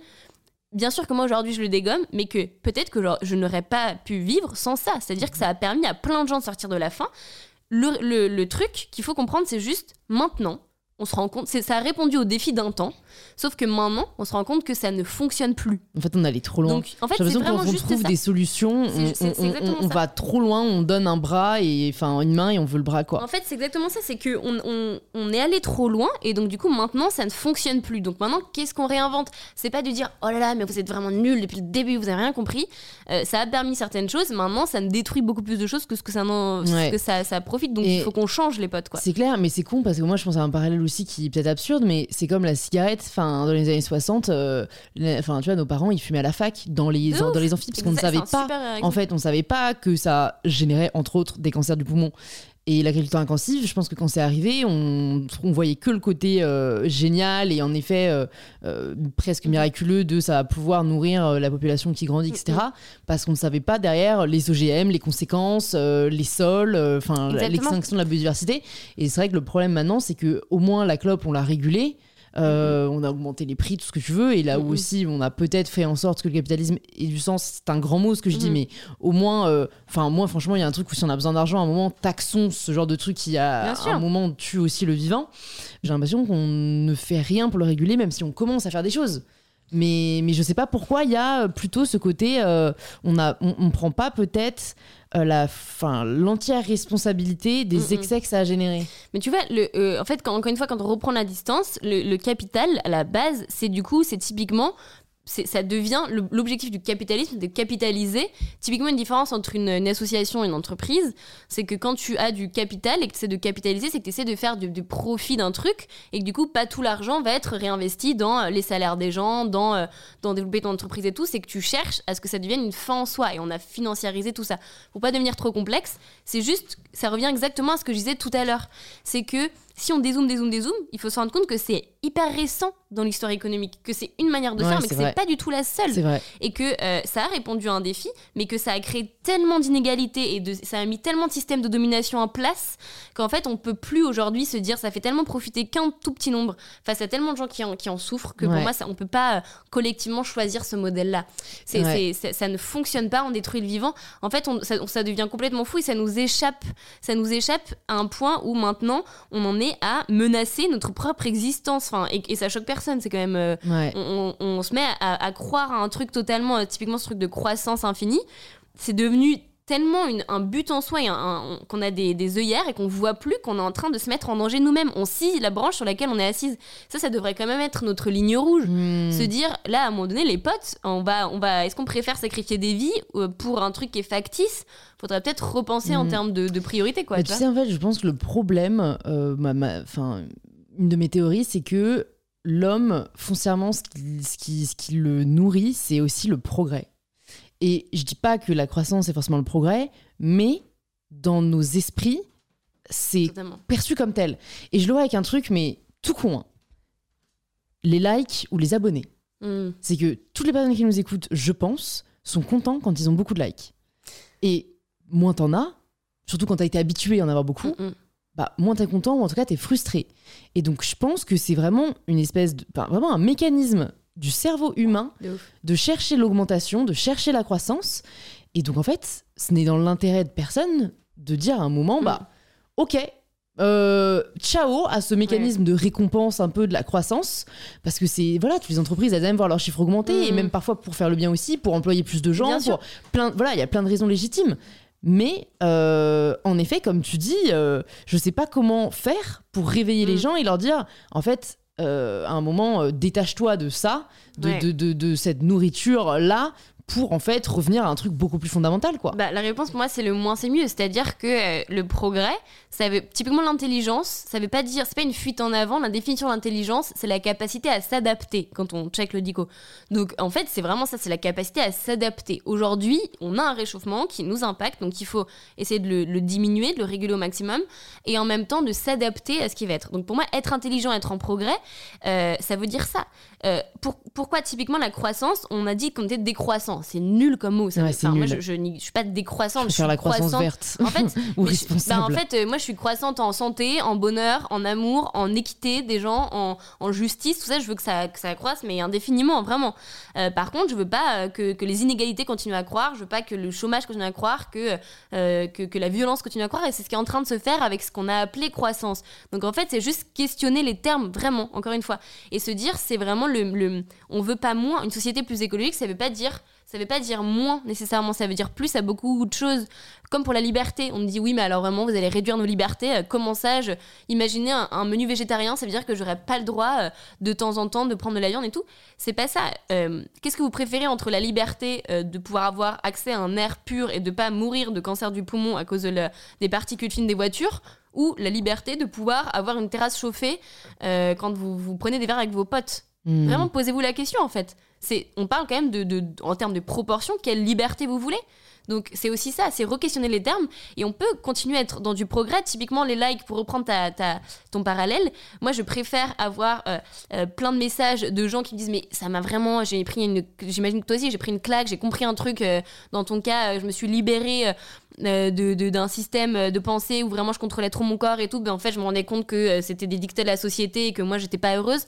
Speaker 2: Bien sûr que moi aujourd'hui je le dégomme mais que peut-être que je n'aurais pas pu vivre sans ça. C'est à dire que ça a permis à plein de gens de sortir de la faim. Le truc qu'il faut comprendre c'est juste maintenant on se rend compte ça a répondu au défi d'un temps sauf que maintenant on se rend compte que ça ne fonctionne plus
Speaker 1: En fait, on allait trop loin.
Speaker 2: donc en fait
Speaker 1: J'ai
Speaker 2: c'est
Speaker 1: l'impression que
Speaker 2: vraiment
Speaker 1: quand on
Speaker 2: juste
Speaker 1: trouve
Speaker 2: ça
Speaker 1: des solutions, on, on- va trop loin, on donne un bras et enfin une main et on veut le bras quoi.
Speaker 2: En fait, c'est exactement ça, c'est que on, on- on est allé trop loin et donc du coup maintenant ça ne fonctionne plus. Donc maintenant, qu'est-ce qu'on réinvente? C'est pas de dire oh là là, mais vous êtes vraiment nul depuis le début, vous avez rien compris. Euh, ça a permis certaines choses, maintenant ça ne détruit beaucoup plus de choses que ce que ça,
Speaker 1: Ouais.
Speaker 2: que ça, ça profite. Donc
Speaker 1: Et-
Speaker 2: il faut qu'on change les potes quoi.
Speaker 1: C'est clair, mais c'est con parce que moi je pense à un parallèle aussi qui est peut-être absurde, mais c'est comme la cigarette. Enfin, dans les années 60, euh, les- enfin tu vois, nos parents ils fumaient à la fac dans les
Speaker 2: De
Speaker 1: dans les amphis parce qu'on ne savait pas.
Speaker 2: euh,
Speaker 1: En fait, on savait pas que ça générait entre autres des cancers du poumon. Et l'agriculture intensive, je pense que quand c'est arrivé, on, on voyait que le côté euh, génial et en effet euh, euh, presque miraculeux de ça va pouvoir nourrir la population qui grandit, etc. Parce qu'on ne savait pas derrière les OGM, les conséquences, les sols, enfin l'extinction de la biodiversité. Et c'est vrai que le problème maintenant, c'est que au moins la clope, on l'a régulée. Euh, On a augmenté les prix, tout ce que tu veux, et là où
Speaker 2: Mhm.
Speaker 1: aussi on a peut-être fait en sorte que le capitalisme ait du sens, c'est un grand mot ce que je dis,
Speaker 2: Mhm.
Speaker 1: mais au moins, euh, enfin moi franchement, il y a un truc où si on a besoin d'argent, à un moment, taxons ce genre de truc qui à un moment tue aussi le vivant. J'ai l'impression qu'on ne fait rien pour le réguler, même si on commence à faire des choses. Mais, mais je sais pas pourquoi il y a plutôt ce côté, euh, on a, on, on prend pas peut-être la, fin, l'entière responsabilité des
Speaker 2: Mhm.
Speaker 1: excès que ça a généré.
Speaker 2: Mais tu vois, le, euh, en fait, quand, encore une fois, quand on reprend la distance, le, le capital, à la base, c'est du coup, c'est typiquement, ça devient l'objectif du capitalisme, de capitaliser. Typiquement, une différence entre une, association et une entreprise, c'est que quand tu as du capital et que tu de capitaliser, c'est que tu essaies de faire du, du profit d'un truc et que du coup, pas tout l'argent va être réinvesti dans euh, les salaires des gens, dans, euh, dans développer ton entreprise et tout. C'est que tu cherches à ce que ça devienne une fin en soi et on a financiarisé tout ça. Pour pas devenir trop complexe, c'est juste, ça revient exactement à ce que je disais tout à l'heure. C'est que si on dézoome, dézoome, dézoome, il faut se rendre compte que c'est hyper récent dans l'histoire économique, que c'est une manière de
Speaker 1: Ouais,
Speaker 2: faire, mais que c'est pas du tout la seule
Speaker 1: vrai.
Speaker 2: et que euh, ça a répondu à un défi, mais que ça a créé tellement d'inégalités et de, ça a mis tellement de systèmes de domination en place qu'en fait on peut plus aujourd'hui se dire ça fait tellement profiter qu'un tout petit nombre face à tellement de gens qui en, qui en souffrent que pour moi ça, on peut pas euh, collectivement choisir ce modèle-là.
Speaker 1: Ouais.
Speaker 2: ça ne fonctionne pas, on détruit le vivant. En fait, on- ça, ça devient complètement fou et ça nous échappe. Ça nous échappe à un point où maintenant on en est à menacer notre propre existence. Enfin, et, et ça choque personne. C'est quand même euh,
Speaker 1: Ouais.
Speaker 2: on, on- on se met à, à croire à un truc totalement, euh, typiquement ce truc de croissance infinie. C'est devenu tellement une- un but en soi et un- un- qu'on a des, des œillères et qu'on voit plus qu'on est en train de se mettre en danger nous-mêmes. On scie la branche sur laquelle on est assise. Ça, ça devrait quand même être notre ligne rouge.
Speaker 1: Hmm.
Speaker 2: Se dire, là, à un moment donné, les potes, on va, on va, est-ce qu'on préfère sacrifier des vies euh, pour un truc qui est factice? Faudrait peut-être repenser en
Speaker 1: Mhm.
Speaker 2: termes de, de priorité, quoi.
Speaker 1: Mais
Speaker 2: tu
Speaker 1: sais, en fait, je pense que le problème, euh, ma- ma- enfin, une de mes théories, c'est que l'homme, foncièrement, ce qui, ce qui, ce qui le nourrit, c'est aussi le progrès. Et je dis pas que la croissance est forcément le progrès, mais dans nos esprits, c'est perçu comme tel. Et je le vois avec un truc, mais tout con. hein. Les likes ou les abonnés.
Speaker 2: Mhm.
Speaker 1: C'est que toutes les personnes qui nous écoutent, je pense, sont contents quand ils ont beaucoup de likes. Et moins t'en as, surtout quand t'as été habitué à en avoir beaucoup,
Speaker 2: Mhm.
Speaker 1: bah, moins t'es content ou en tout cas t'es frustré. Et donc je pense que c'est vraiment une espèce de, enfin, vraiment un mécanisme du cerveau humain
Speaker 2: De
Speaker 1: chercher l'augmentation, de chercher la croissance. Et donc en fait, ce n'est dans l'intérêt de personne de dire à un moment,
Speaker 2: Mm.
Speaker 1: bah ok, euh, ciao à ce mécanisme de récompense un peu de la croissance, parce que c'est voilà, toutes les entreprises elles aiment voir leurs chiffres augmenter
Speaker 2: Mm.
Speaker 1: et même parfois pour faire le bien aussi, pour employer plus de gens,
Speaker 2: Bien sûr.
Speaker 1: pour plein, voilà, il y a plein de raisons légitimes. Mais euh, en effet, comme tu dis, euh, je sais pas comment faire pour réveiller les
Speaker 2: Mm.
Speaker 1: gens et leur dire, en fait, euh, à un moment, euh, détache-toi de ça, de,
Speaker 2: Ouais.
Speaker 1: de, de- de cette nourriture-là, pour en fait revenir à un truc beaucoup plus fondamental, quoi.
Speaker 2: Bah, la réponse pour moi c'est le moins c'est mieux, c'est-à-dire que euh, le progrès, ça veut typiquement l'intelligence, ça veut pas dire c'est pas une fuite en avant, la définition de l'intelligence, c'est la capacité à s'adapter quand on check le dico. Donc en fait, c'est vraiment ça, c'est la capacité à s'adapter. Aujourd'hui, on a un réchauffement qui nous impacte, donc il faut essayer de le, le diminuer, de le réguler au maximum et en même temps de s'adapter à ce qui va être. Donc pour moi, être intelligent, être en progrès, euh, ça veut dire ça. Euh, pour- pourquoi typiquement la croissance On a dit qu'on était décroissant. C'est nul comme mot. Ça
Speaker 1: Ouais,
Speaker 2: veut-
Speaker 1: c'est
Speaker 2: enfin, Moi, je, je, je suis pas décroissante.
Speaker 1: Je
Speaker 2: Je, suis
Speaker 1: la croissance
Speaker 2: croissante.
Speaker 1: verte
Speaker 2: En fait,
Speaker 1: ou
Speaker 2: bah,
Speaker 1: responsable.
Speaker 2: en fait, euh, moi, je suis croissante en santé, en bonheur, en amour, en équité des gens, en, en justice. Tout ça, je veux que ça, que ça croisse, mais indéfiniment, vraiment. Euh, par contre, je veux pas euh, que, que les inégalités continuent à croître. Je veux pas que le chômage continue à croître, que, euh, que, que la violence continue à croître. Et c'est ce qui est en train de se faire avec ce qu'on a appelé croissance. Donc, en fait, c'est juste questionner les termes, vraiment, encore une fois. Et se dire, c'est vraiment le, le. On veut pas moins. Une société plus écologique, ça veut pas dire. Ça veut pas dire moins nécessairement, ça veut dire plus à beaucoup de choses. Comme pour la liberté, on me dit oui, mais alors vraiment, vous allez réduire nos libertés. Euh, Comment ça je... Imaginez un, un menu végétarien, ça veut dire que j'aurais pas le droit euh, de temps en temps de prendre de la viande et tout. C'est pas ça. Euh, Qu'est-ce que vous préférez entre la liberté euh, de pouvoir avoir accès à un air pur et de pas mourir de cancer du poumon à cause de la- des particules fines des voitures? Ou la liberté de pouvoir avoir une terrasse chauffée euh, quand vous, vous prenez des verres avec vos potes?
Speaker 1: Hmm.
Speaker 2: Vraiment, posez-vous la question en fait. On parle quand même de, de en termes de proportion, quelle liberté vous voulez. Donc c'est aussi ça, c'est re-questionner les termes. Et on peut continuer à être dans du progrès. Typiquement les likes, pour reprendre ton parallèle, moi je préfère avoir euh, euh, plein de messages de gens qui me disent mais ça m'a vraiment, j'ai pris une, j'imagine que toi aussi j'ai pris une claque, j'ai compris un truc, euh, dans ton cas je me suis libérée de, d'un système de pensée où vraiment je contrôlais trop mon corps et tout, ben en fait je me rendais compte que c'était des dictats de la société et que moi j'étais pas heureuse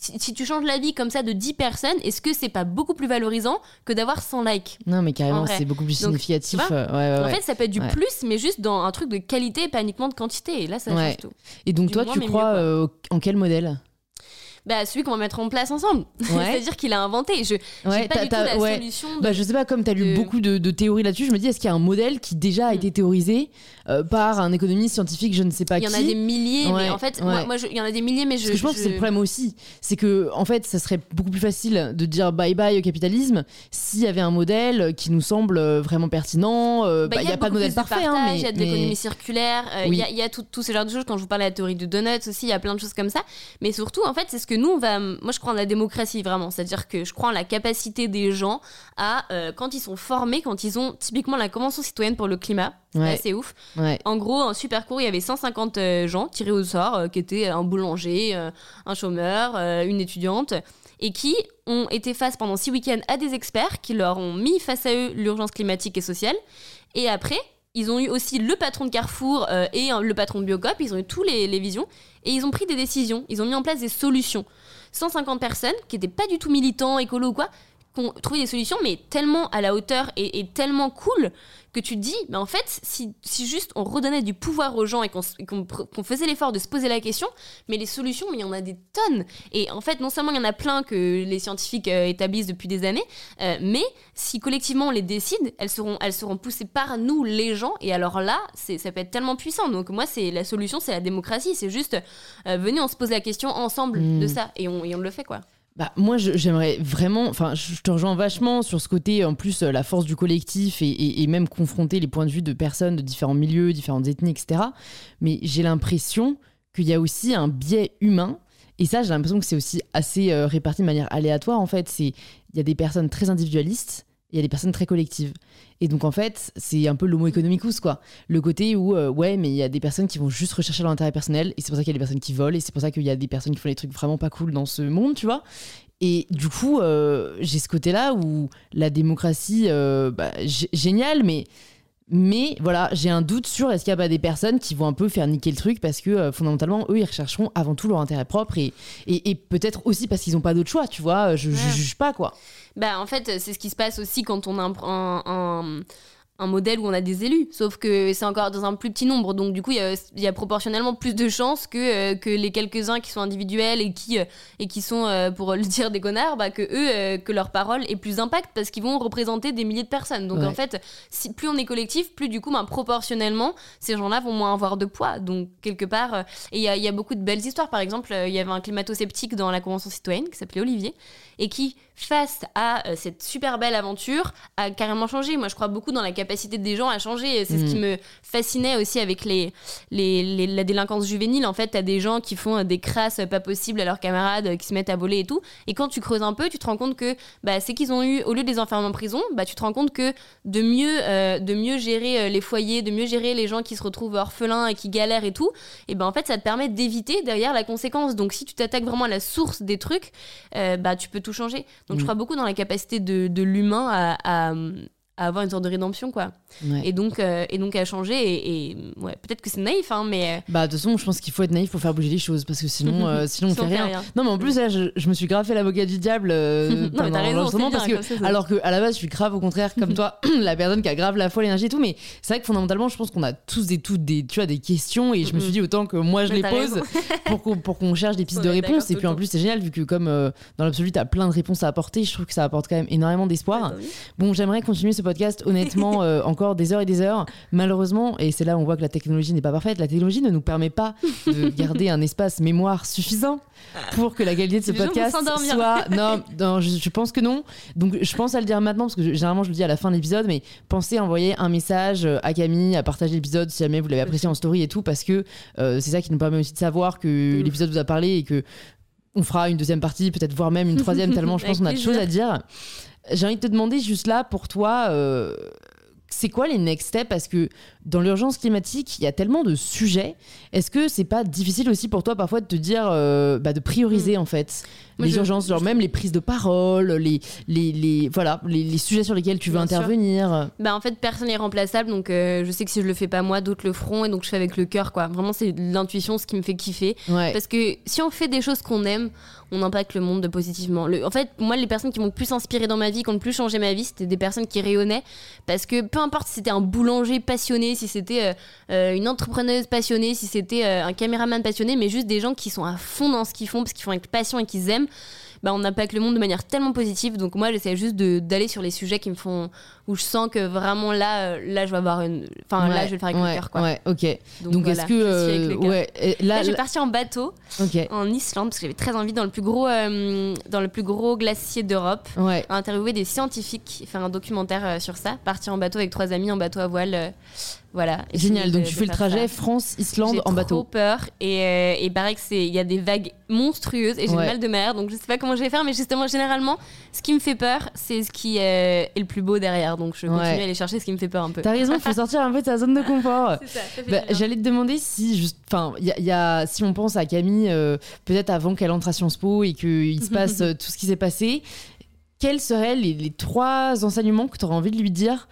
Speaker 2: si, tu changes la vie comme ça de 10 personnes, est-ce que c'est pas beaucoup plus valorisant que d'avoir 100 likes
Speaker 1: Non, mais carrément, c'est beaucoup plus significatif.
Speaker 2: Euh, en fait, ça peut être du plus, mais juste dans un truc de qualité, pas uniquement de quantité. Et là, ça change tout.
Speaker 1: Et donc, toi, tu crois euh, en quel modèle?
Speaker 2: Bah, celui qu'on va mettre en place ensemble. C'est-à-dire qu'il a inventé. Je ouais, pas du tout la solution.
Speaker 1: bah, je sais pas, comme tu as lu beaucoup de, théories là-dessus, je me dis, est-ce qu'il y a un modèle qui déjà a mm. été théorisé euh, par un économiste scientifique, je ne sais pas qui
Speaker 2: Il y en a des milliers, mais en fait, moi, il y en a des milliers, mais je.
Speaker 1: Parce que je pense que c'est le problème aussi. C'est que, en fait, ça serait beaucoup plus facile de dire bye bye au capitalisme s'il y avait un modèle qui nous semble euh, vraiment pertinent. Euh, bah, il n'y a, pas de modèle parfait. Hein,
Speaker 2: mais, il y a de l'économie circulaire, il y a, y a tous ces genres de choses. Quand je vous parlais de la théorie du donut aussi, il y a plein de choses comme ça. Mais surtout, en fait, c'est ce que nous, on va moi, je crois en la démocratie, vraiment. C'est-à-dire que je crois en la capacité des gens à, euh, quand ils sont formés, quand ils ont typiquement la Convention citoyenne pour le climat, c'est ouf. En gros, en super court, il y avait 150 euh, gens tirés au sort, euh, qui étaient un boulanger, un chômeur, une étudiante, et qui ont été face pendant six week-ends à des experts qui leur ont mis face à eux l'urgence climatique et sociale. Et après, ils ont eu aussi le patron de Carrefour et le patron de Biocop, ils ont eu tous les, les, visions, et ils ont pris des décisions, ils ont mis en place des solutions. 150 personnes qui n'étaient pas du tout militants, écolo ou quoi, trouvé des solutions, mais tellement à la hauteur et, tellement cool que tu te dis, mais en fait, si, si juste on redonnait du pouvoir aux gens et qu'on faisait l'effort de se poser la question, mais les solutions, il y en a des tonnes. Et en fait, non seulement il y en a plein que les scientifiques euh, établissent depuis des années, euh, mais si collectivement on les décide, elles seront, elles seront poussées par nous, les gens. Et alors là, ça peut être tellement puissant. Donc moi, c'est la solution, c'est la démocratie. C'est juste, euh, venez, on se pose la question ensemble de mmh. ça. Et on, et on le fait, quoi.
Speaker 1: Bah, moi, j'aimerais vraiment. Enfin, je te rejoins vachement sur ce côté, en plus, euh, la force du collectif et, même confronter les points de vue de personnes de différents milieux, différentes ethnies, etc. Mais j'ai l'impression qu'il y a aussi un biais humain. Et ça, j'ai l'impression que c'est aussi assez euh, réparti de manière aléatoire, en fait. Il y a des personnes très individualistes il y a des personnes très collectives. Et donc, en fait, c'est un peu l'homo economicus, quoi. Le côté où, euh, ouais, mais il y a des personnes qui vont juste rechercher leur intérêt personnel, et c'est pour ça qu'il y a des personnes qui volent, et c'est pour ça qu'il y a des personnes qui font des trucs vraiment pas cool dans ce monde, tu vois. Et du coup, euh, j'ai ce côté-là où la démocratie, euh, bah, génial, mais mais voilà, j'ai un doute sur est-ce qu'il y a pas des personnes qui vont un peu faire niquer le truc parce que euh, fondamentalement, eux, ils rechercheront avant tout leur intérêt propre et, et, peut-être aussi parce qu'ils n'ont pas d'autre choix, tu vois. Je, ne juge pas, quoi.
Speaker 2: Bah, en fait, c'est ce qui se passe aussi quand on a un un modèle où on a des élus, sauf que c'est encore dans un plus petit nombre. Donc du coup, il y, a, proportionnellement plus de chances que, euh, que les quelques-uns qui sont individuels et qui, euh, et qui sont, euh, pour le dire des connards, bah, que eux, que leur parole ait plus d'impact parce qu'ils vont représenter des milliers de personnes. Donc en fait, si, plus on est collectif, plus du coup, bah, proportionnellement, ces gens-là vont moins avoir de poids. Donc quelque part, et il y a, y a, beaucoup de belles histoires. Par exemple, il y avait un climato-sceptique dans la Convention citoyenne qui s'appelait Olivier et qui, face à cette super belle aventure, a carrément changé. Moi, je crois beaucoup dans la capacité capacité des gens à changer. C'est ce qui mm. me fascinait aussi avec les, les, la délinquance juvénile. En fait, t'as des gens qui font des crasses pas possibles à leurs camarades, qui se mettent à voler et tout. Et quand tu creuses un peu, tu te rends compte que bah, c'est qu'ils ont eu, au lieu de les enfermer en prison, bah, tu te rends compte que de mieux, euh, de mieux gérer euh, les foyers, de mieux gérer les gens qui se retrouvent orphelins et qui galèrent et tout, et ben en fait, ça te permet d'éviter derrière la conséquence. Donc, si tu t'attaques vraiment à la source des trucs, euh, bah, tu peux tout changer. Donc, je mm. crois beaucoup dans la capacité de, de l'humain à à avoir une sorte de rédemption quoi. Et donc euh, et donc à changer et, ouais peut-être que c'est naïf hein mais euh,
Speaker 1: bah de toute façon je pense qu'il faut être naïf pour faire bouger les choses parce que sinon euh, sinon on fait, rien. non mais en plus là je, me suis grave fait l'avocat du diable non,
Speaker 2: mais raison, parce que
Speaker 1: alors que à la base je suis grave au contraire comme toi la personne qui a grave la foi l'énergie et tout mais c'est vrai que fondamentalement je pense qu'on a tous et toutes des tu vois des questions et je me suis dit autant que moi je les pose pour qu'on pour qu'on cherche des pistes de réponse. Et puis en plus c'est génial vu que comme dans l'absolu tu as plein de réponses à apporter je trouve que ça apporte quand même énormément d'espoir. Bon j'aimerais continuer ce podcast, honnêtement, euh, encore des heures et des heures. Malheureusement, et c'est là où on voit que la technologie n'est pas parfaite, la technologie ne nous permet pas de garder un espace mémoire suffisant pour que la qualité de ce podcast soit. Non, non je, pense que non. Donc je pense à le dire maintenant parce que généralement je le dis à la fin de l'épisode, mais pensez à envoyer un message euh, à Camille, à partager l'épisode si jamais vous l'avez apprécié en story et tout, parce que euh, c'est ça qui nous permet aussi de savoir que l'épisode vous a parlé et que on fera une deuxième partie, peut-être voire même une troisième, tellement je pense qu'on a de choses à dire. J'ai envie de te demander juste là, pour toi, euh, c'est quoi les next steps? Parce que dans l'urgence climatique, il y a tellement de sujets. Est-ce que c'est pas difficile aussi pour toi parfois de te dire, euh, bah, de prioriser mm. en fait les urgences, genre même les prises de parole, les, les, les voilà, les, sujets sur lesquels tu veux intervenir?
Speaker 2: Bah, En fait, personne n'est remplaçable, donc euh, je sais que si je le fais pas moi, d'autres le feront, et donc je fais avec le cœur, quoi. Vraiment, c'est l'intuition, ce qui me fait kiffer. Parce que si on fait des choses qu'on aime, on impacte le monde positivement. Le, en fait, moi, les personnes qui m'ont le plus inspiré dans ma vie, qui ont le plus changé ma vie, c'était des personnes qui rayonnaient, parce que peu importe si c'était un boulanger passionné, si c'était euh, euh, une entrepreneuse passionnée, si c'était euh, un caméraman passionné, mais juste des gens qui sont à fond dans ce qu'ils font, parce qu'ils font avec passion et qu'ils aiment bah, on impacte le monde de manière tellement positive. Donc moi, j'essaie juste d'aller sur les sujets qui me font, où je sens que vraiment là, euh, là, je vais avoir une, enfin là, je vais le faire avec le cœur, quoi.
Speaker 1: Ouais, ok. Donc, est-ce que, euh, ouais,
Speaker 2: là, j'ai parti en bateau, en Islande, parce que j'avais très envie dans le plus gros, euh, dans le plus gros glacier d'Europe,
Speaker 1: ouais.
Speaker 2: interviewer des scientifiques, faire un documentaire sur ça, partir en bateau avec trois amis en bateau à voile. Voilà.
Speaker 1: Génial. Donc tu fais le trajet France-Islande en bateau.
Speaker 2: J'ai trop peur et, euh, et pareil que c'est il y a des vagues monstrueuses et j'ai mal de mer donc je sais pas comment je vais faire mais justement généralement ce qui me fait peur c'est ce qui euh, est le plus beau derrière donc je continue à aller chercher ce qui me fait peur un peu.
Speaker 1: T'as raison, il faut sortir un peu de sa zone de confort.
Speaker 2: ça,
Speaker 1: bah, J'allais te demander si juste enfin il y, a si on pense à Camille euh, peut-être avant qu'elle entre à Sciences Po et qu'il se passe tout ce qui s'est passé quels seraient les, les trois enseignements que tu aurais envie de lui dire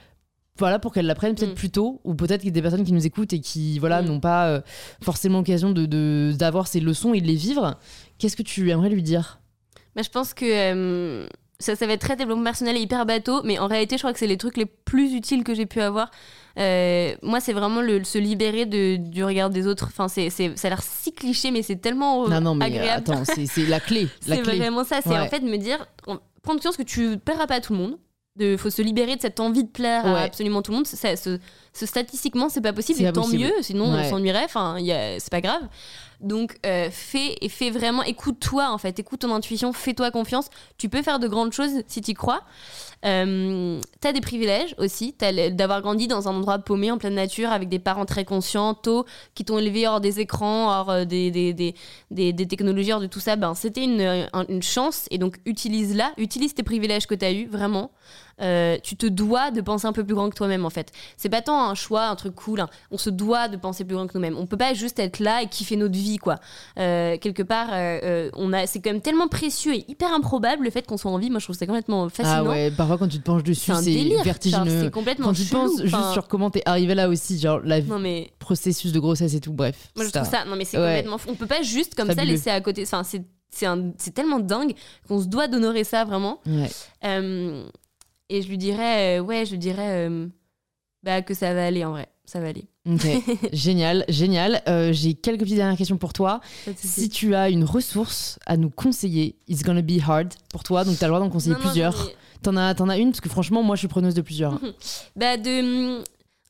Speaker 1: voilà pour qu'elle l'apprenne peut-être mm. plus tôt ou peut-être qu'il y a des personnes qui nous écoutent et qui voilà mm. n'ont pas euh, forcément l'occasion de d'avoir ces leçons et de les vivre qu'est-ce que tu aimerais lui dire?
Speaker 2: Bah, je pense que euh, ça, ça va être très développement personnel et hyper bateau mais en réalité je crois que c'est les trucs les plus utiles que j'ai pu avoir. Euh, moi c'est vraiment le, se libérer de, du regard des autres. Enfin c'est, ça a l'air si cliché mais c'est tellement non, non, mais agréable.
Speaker 1: attends c'est, la clé
Speaker 2: c'est vraiment ça c'est en fait de me dire prendre conscience que tu plairas pas à tout le monde il faut se libérer de cette envie de plaire à absolument tout le monde. Ça, ce, statistiquement, c'est pas possible. Et tant mieux, sinon on s'ennuierait. Enfin, c'est pas grave. Donc, euh, fais et fais vraiment. Écoute-toi en fait. Écoute ton intuition. Fais-toi confiance. Tu peux faire de grandes choses si tu crois. Euh, t'as des privilèges aussi, d'avoir grandi dans un endroit paumé en pleine nature avec des parents très conscients, tôt, qui t'ont élevé hors des écrans, hors euh, des, des, des, des, technologies, hors de tout ça. Ben, c'était une, une chance et donc utilise-la, utilise tes privilèges que t'as eu vraiment. Euh, tu te dois de penser un peu plus grand que toi-même en fait. C'est pas tant un choix, un truc cool. Hein. On se doit de penser plus grand que nous-mêmes. On peut pas juste être là et kiffer notre vie quoi. Euh, quelque part, euh, on a, c'est quand même tellement précieux et hyper improbable le fait qu'on soit en vie. Moi, je trouve ça complètement fascinant.
Speaker 1: Ah ouais, parfois quand tu te penches dessus, c'est vertigineux.
Speaker 2: C'est complètement.
Speaker 1: Quand tu penses juste sur comment t'es arrivé là aussi, genre la mais... processus de grossesse et tout. Bref.
Speaker 2: Moi, je trouve ça. Non mais c'est complètement. On peut pas juste comme ça laisser à côté. Enfin, c'est c'est tellement dingue qu'on se doit d'honorer ça vraiment.
Speaker 1: Ouais.
Speaker 2: Et je lui dirais, euh, ouais, je lui dirais euh, bah, que ça va aller en vrai. Ça va aller.
Speaker 1: génial, génial. Euh, j'ai quelques petites dernières questions pour toi. Si tu as une ressource à nous conseiller, it's gonna be hard pour toi, donc tu as le droit d'en conseiller plusieurs. T'en as, en as une Parce que franchement, moi, je suis preneuse de plusieurs.
Speaker 2: bah, de,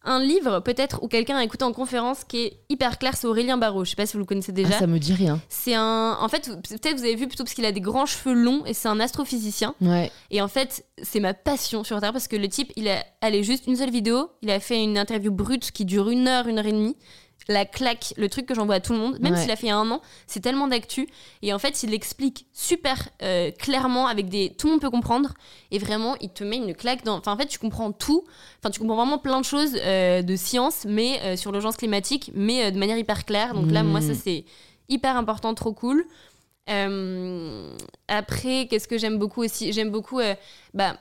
Speaker 2: un livre peut-être ou quelqu'un a écouté en conférence qui est hyper clair, c'est Aurélien Barraud. Je sais pas si vous le connaissez déjà.
Speaker 1: Ah, ça me dit rien.
Speaker 2: C'est un. En fait, peut-être vous avez vu plutôt parce qu'il a des grands cheveux longs et c'est un astrophysicien.
Speaker 1: Ouais.
Speaker 2: Et en fait, c'est ma passion sur Terre parce que le type, il a allé juste une seule vidéo. Il a fait une interview brute qui dure une heure, une heure et demie la claque, le truc que j'envoie à tout le monde, même s'il a fait un an, c'est tellement d'actu. Et en fait, il l'explique super euh, clairement, avec des. Tout le monde peut comprendre. Et vraiment, il te met une claque dans. Enfin, en fait, tu comprends tout. Enfin, tu comprends vraiment plein de choses euh, de science, mais euh, sur l'urgence climatique, mais de manière hyper claire. Donc là, moi, ça, mm. c'est hyper important, trop cool. après, qu'est-ce que j'aime beaucoup aussi? J'aime beaucoup bah,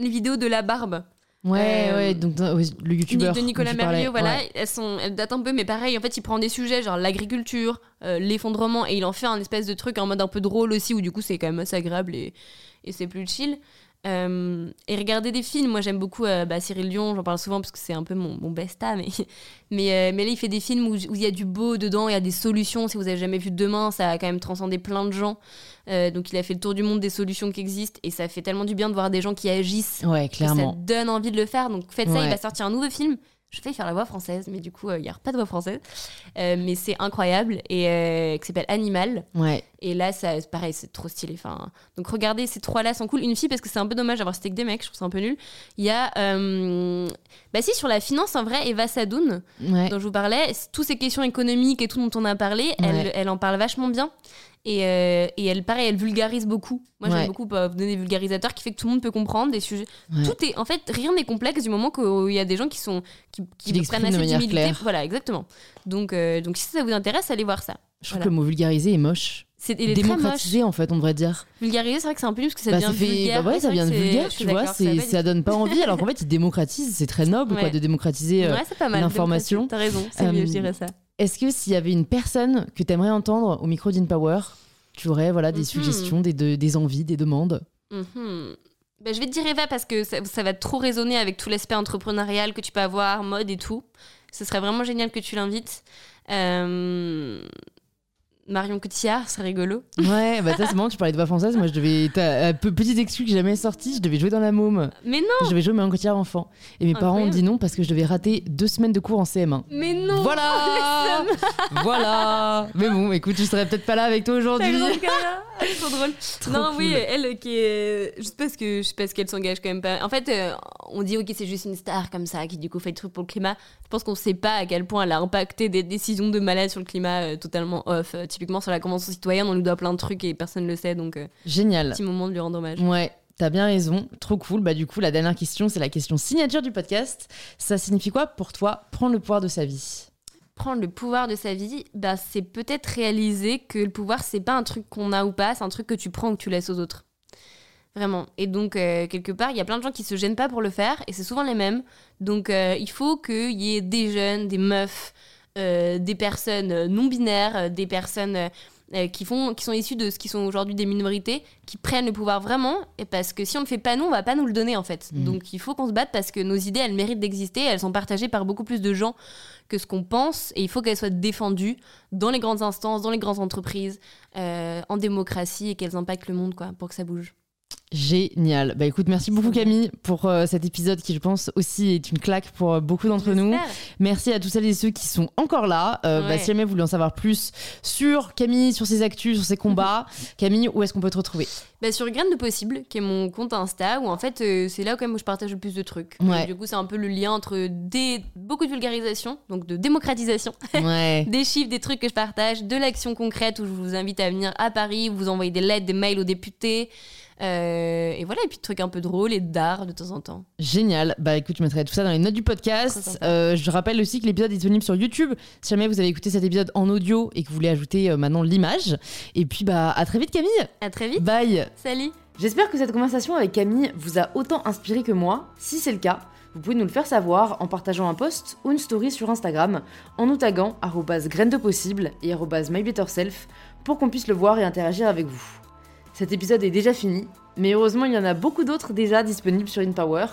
Speaker 2: les vidéos de la barbe.
Speaker 1: Ouais, euh, ouais, donc le youtubeur.
Speaker 2: De Nicolas Merlieu, voilà, elles, sont, elles datent un peu, mais pareil, en fait, il prend des sujets genre l'agriculture, euh, l'effondrement, et il en fait un espèce de truc en mode un peu drôle aussi, où du coup, c'est quand même assez agréable et, et c'est plus chill. Euh, et regarder des films, moi j'aime beaucoup euh, bah, Cyril Dion, j'en parle souvent parce que c'est un peu mon, mon besta, mais, mais, euh, mais là il fait des films où il y a du beau dedans, il y a des solutions. Si vous avez jamais vu Demain, ça a quand même transcendé plein de gens. donc il a fait le tour du monde des solutions qui existent et ça fait tellement du bien de voir des gens qui agissent.
Speaker 1: Ouais, clairement.
Speaker 2: ça donne envie de le faire. Donc faites ça, il va sortir un nouveau film je vais faire la voix française, mais du coup, il n'y a pas de voix française. mais c'est incroyable et qui s'appelle Animal.
Speaker 1: Ouais.
Speaker 2: Et là, ça, pareil, c'est trop stylé. Enfin, donc regardez, ces trois-là sont cool. Une fille, parce que c'est un peu dommage d'avoir c'était que des mecs, je trouve ça un peu nul. Il y a, bah si, sur la finance, en vrai, Eva Sadoun, dont je vous parlais, toutes ces questions économiques et tout dont on a parlé, elle, elle en parle vachement bien. Et, euh, et elle, pareil, elle vulgarise beaucoup. Moi,
Speaker 1: Ouais.
Speaker 2: j'aime beaucoup euh, donner des vulgarisateurs qui fait que tout le monde peut comprendre des sujets.
Speaker 1: Ouais.
Speaker 2: Tout est, en fait, rien n'est complexe du moment qu'il y a des gens qui sont qui,
Speaker 1: Qui
Speaker 2: qui prennent
Speaker 1: de
Speaker 2: assez
Speaker 1: claire.
Speaker 2: Voilà, exactement. Donc, euh, donc, si ça vous intéresse, allez voir ça.
Speaker 1: Je trouve que le mot vulgariser est moche.
Speaker 2: C'est.
Speaker 1: Démocratiser, en fait, on devrait dire.
Speaker 2: Vulgariser, c'est vrai que c'est un peu nul parce que ça
Speaker 1: Bah,
Speaker 2: devient
Speaker 1: fait,
Speaker 2: vulgaire.
Speaker 1: bah ouais, ça vient de vulgaire, tu vois,
Speaker 2: va
Speaker 1: ça donne pas envie, alors qu'en fait, il démocratise, c'est très noble, quoi, de démocratiser euh, l'information.
Speaker 2: T'as raison, c'est mieux, je dirais ça.
Speaker 1: Est-ce que s'il y avait une personne que t'aimerais entendre au micro d'InPower, tu aurais voilà, des
Speaker 2: Mhm.
Speaker 1: suggestions, des, de- des envies, des demandes?
Speaker 2: Mhm. Bah, je vais te dire Eva parce que ça, ça va trop résonner avec tout l'aspect entrepreneurial que tu peux avoir, mode et tout. Ce serait vraiment génial que tu l'invites. Euh, Marion Cotillard, c'est rigolo.
Speaker 1: Ouais, bah ça c'est marrant, tu parlais de voix française, moi je devais... t'as- euh, pe- petite excuse que j'ai jamais sortie, je devais jouer dans la môme.
Speaker 2: Mais non,
Speaker 1: Je devais jouer Marion Cotillard enfant. Et mes parents ont dit non parce que je devais rater deux semaines de cours en CM1.
Speaker 2: mais non.
Speaker 1: Voilà Voilà Mais bon, écoute, je serais peut-être pas là avec toi aujourd'hui.
Speaker 2: Trop drôle.
Speaker 1: Trop
Speaker 2: non,
Speaker 1: cool.
Speaker 2: oui, elle qui est. Je sais pas ce que je sais pas qu'elle s'engage quand même pas. En fait, euh, on dit ok, c'est juste une star comme ça qui du coup fait le truc pour le climat. Je pense qu'on sait pas à quel point elle a impacté des décisions de malade sur le climat euh, totalement off. Euh, typiquement sur la convention citoyenne, on lui doit plein de trucs et personne ne le sait, donc
Speaker 1: Génial.
Speaker 2: petit moment de lui rendre hommage.
Speaker 1: Ouais, t'as bien raison. Trop cool. Bah du coup, la dernière question, c'est la question signature du podcast. Ça signifie quoi pour toi prendre le pouvoir de sa vie?
Speaker 2: Prendre le pouvoir de sa vie, bah c'est peut-être réaliser que le pouvoir c'est pas un truc qu'on a ou pas, c'est un truc que tu prends ou que tu laisses aux autres. Vraiment. Et donc, euh, quelque part, il y a plein de gens qui se gênent pas pour le faire, et c'est souvent les mêmes. Donc, euh, il faut qu'il y ait des jeunes, des meufs, euh, des personnes non binaires, des personnes euh, qui, font, qui sont issues de ce qui sont aujourd'hui des minorités, qui prennent le pouvoir vraiment, et parce que si on le fait pas nous, on va pas nous le donner en fait.
Speaker 1: Mhm.
Speaker 2: Donc, il faut qu'on se batte parce que nos idées, elles méritent d'exister, elles sont partagées par beaucoup plus de gens que ce qu'on pense, et il faut qu'elles soient défendues dans les grandes instances, dans les grandes entreprises, euh, en démocratie, et qu'elles impactent le monde, quoi, pour que ça bouge.
Speaker 1: Génial. Bah écoute, merci beaucoup Camille pour euh, cet épisode qui, je pense, aussi est une claque pour euh, beaucoup d'entre nous. Merci à tous celles et ceux qui sont encore là. Euh, bah, si jamais vous voulez en savoir plus sur Camille, sur ses actus, sur ses combats, Camille, où est-ce qu'on peut te retrouver?
Speaker 2: Bah, sur Graines de Possible, qui est mon compte Insta, où en fait, c'est là quand même où je partage le plus de trucs.
Speaker 1: Ouais.
Speaker 2: Donc, du coup, c'est un peu le lien entre des, beaucoup de vulgarisation, donc de démocratisation,
Speaker 1: Ouais.
Speaker 2: des chiffres, des trucs que je partage, de l'action concrète où je vous invite à venir à Paris, vous envoyer des lettres, des mails aux députés. Euh, et voilà, et puis de trucs un peu drôles et d'art de temps en temps.
Speaker 1: Génial. Bah écoute, je mettrai tout ça dans les notes du podcast. Euh, je rappelle aussi que l'épisode est disponible sur YouTube. Si jamais vous avez écouté cet épisode en audio et que vous voulez ajouter euh, maintenant l'image. Et puis bah à très vite Camille.
Speaker 2: À très vite.
Speaker 1: Bye.
Speaker 2: Salut.
Speaker 1: J'espère que cette conversation avec Camille vous a autant inspiré que moi. Si c'est le cas, vous pouvez nous le faire savoir en partageant un post ou une story sur Instagram en nous taguant graines de possible et mybetterself pour qu'on puisse le voir et interagir avec vous. Cet épisode est déjà fini, mais heureusement il y en a beaucoup d'autres déjà disponibles sur InPower.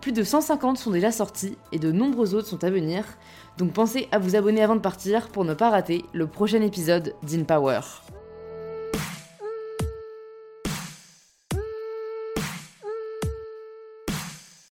Speaker 1: Plus de 150 sont déjà sortis et de nombreux autres sont à venir, donc pensez à vous abonner avant de partir pour ne pas rater le prochain épisode d'InPower.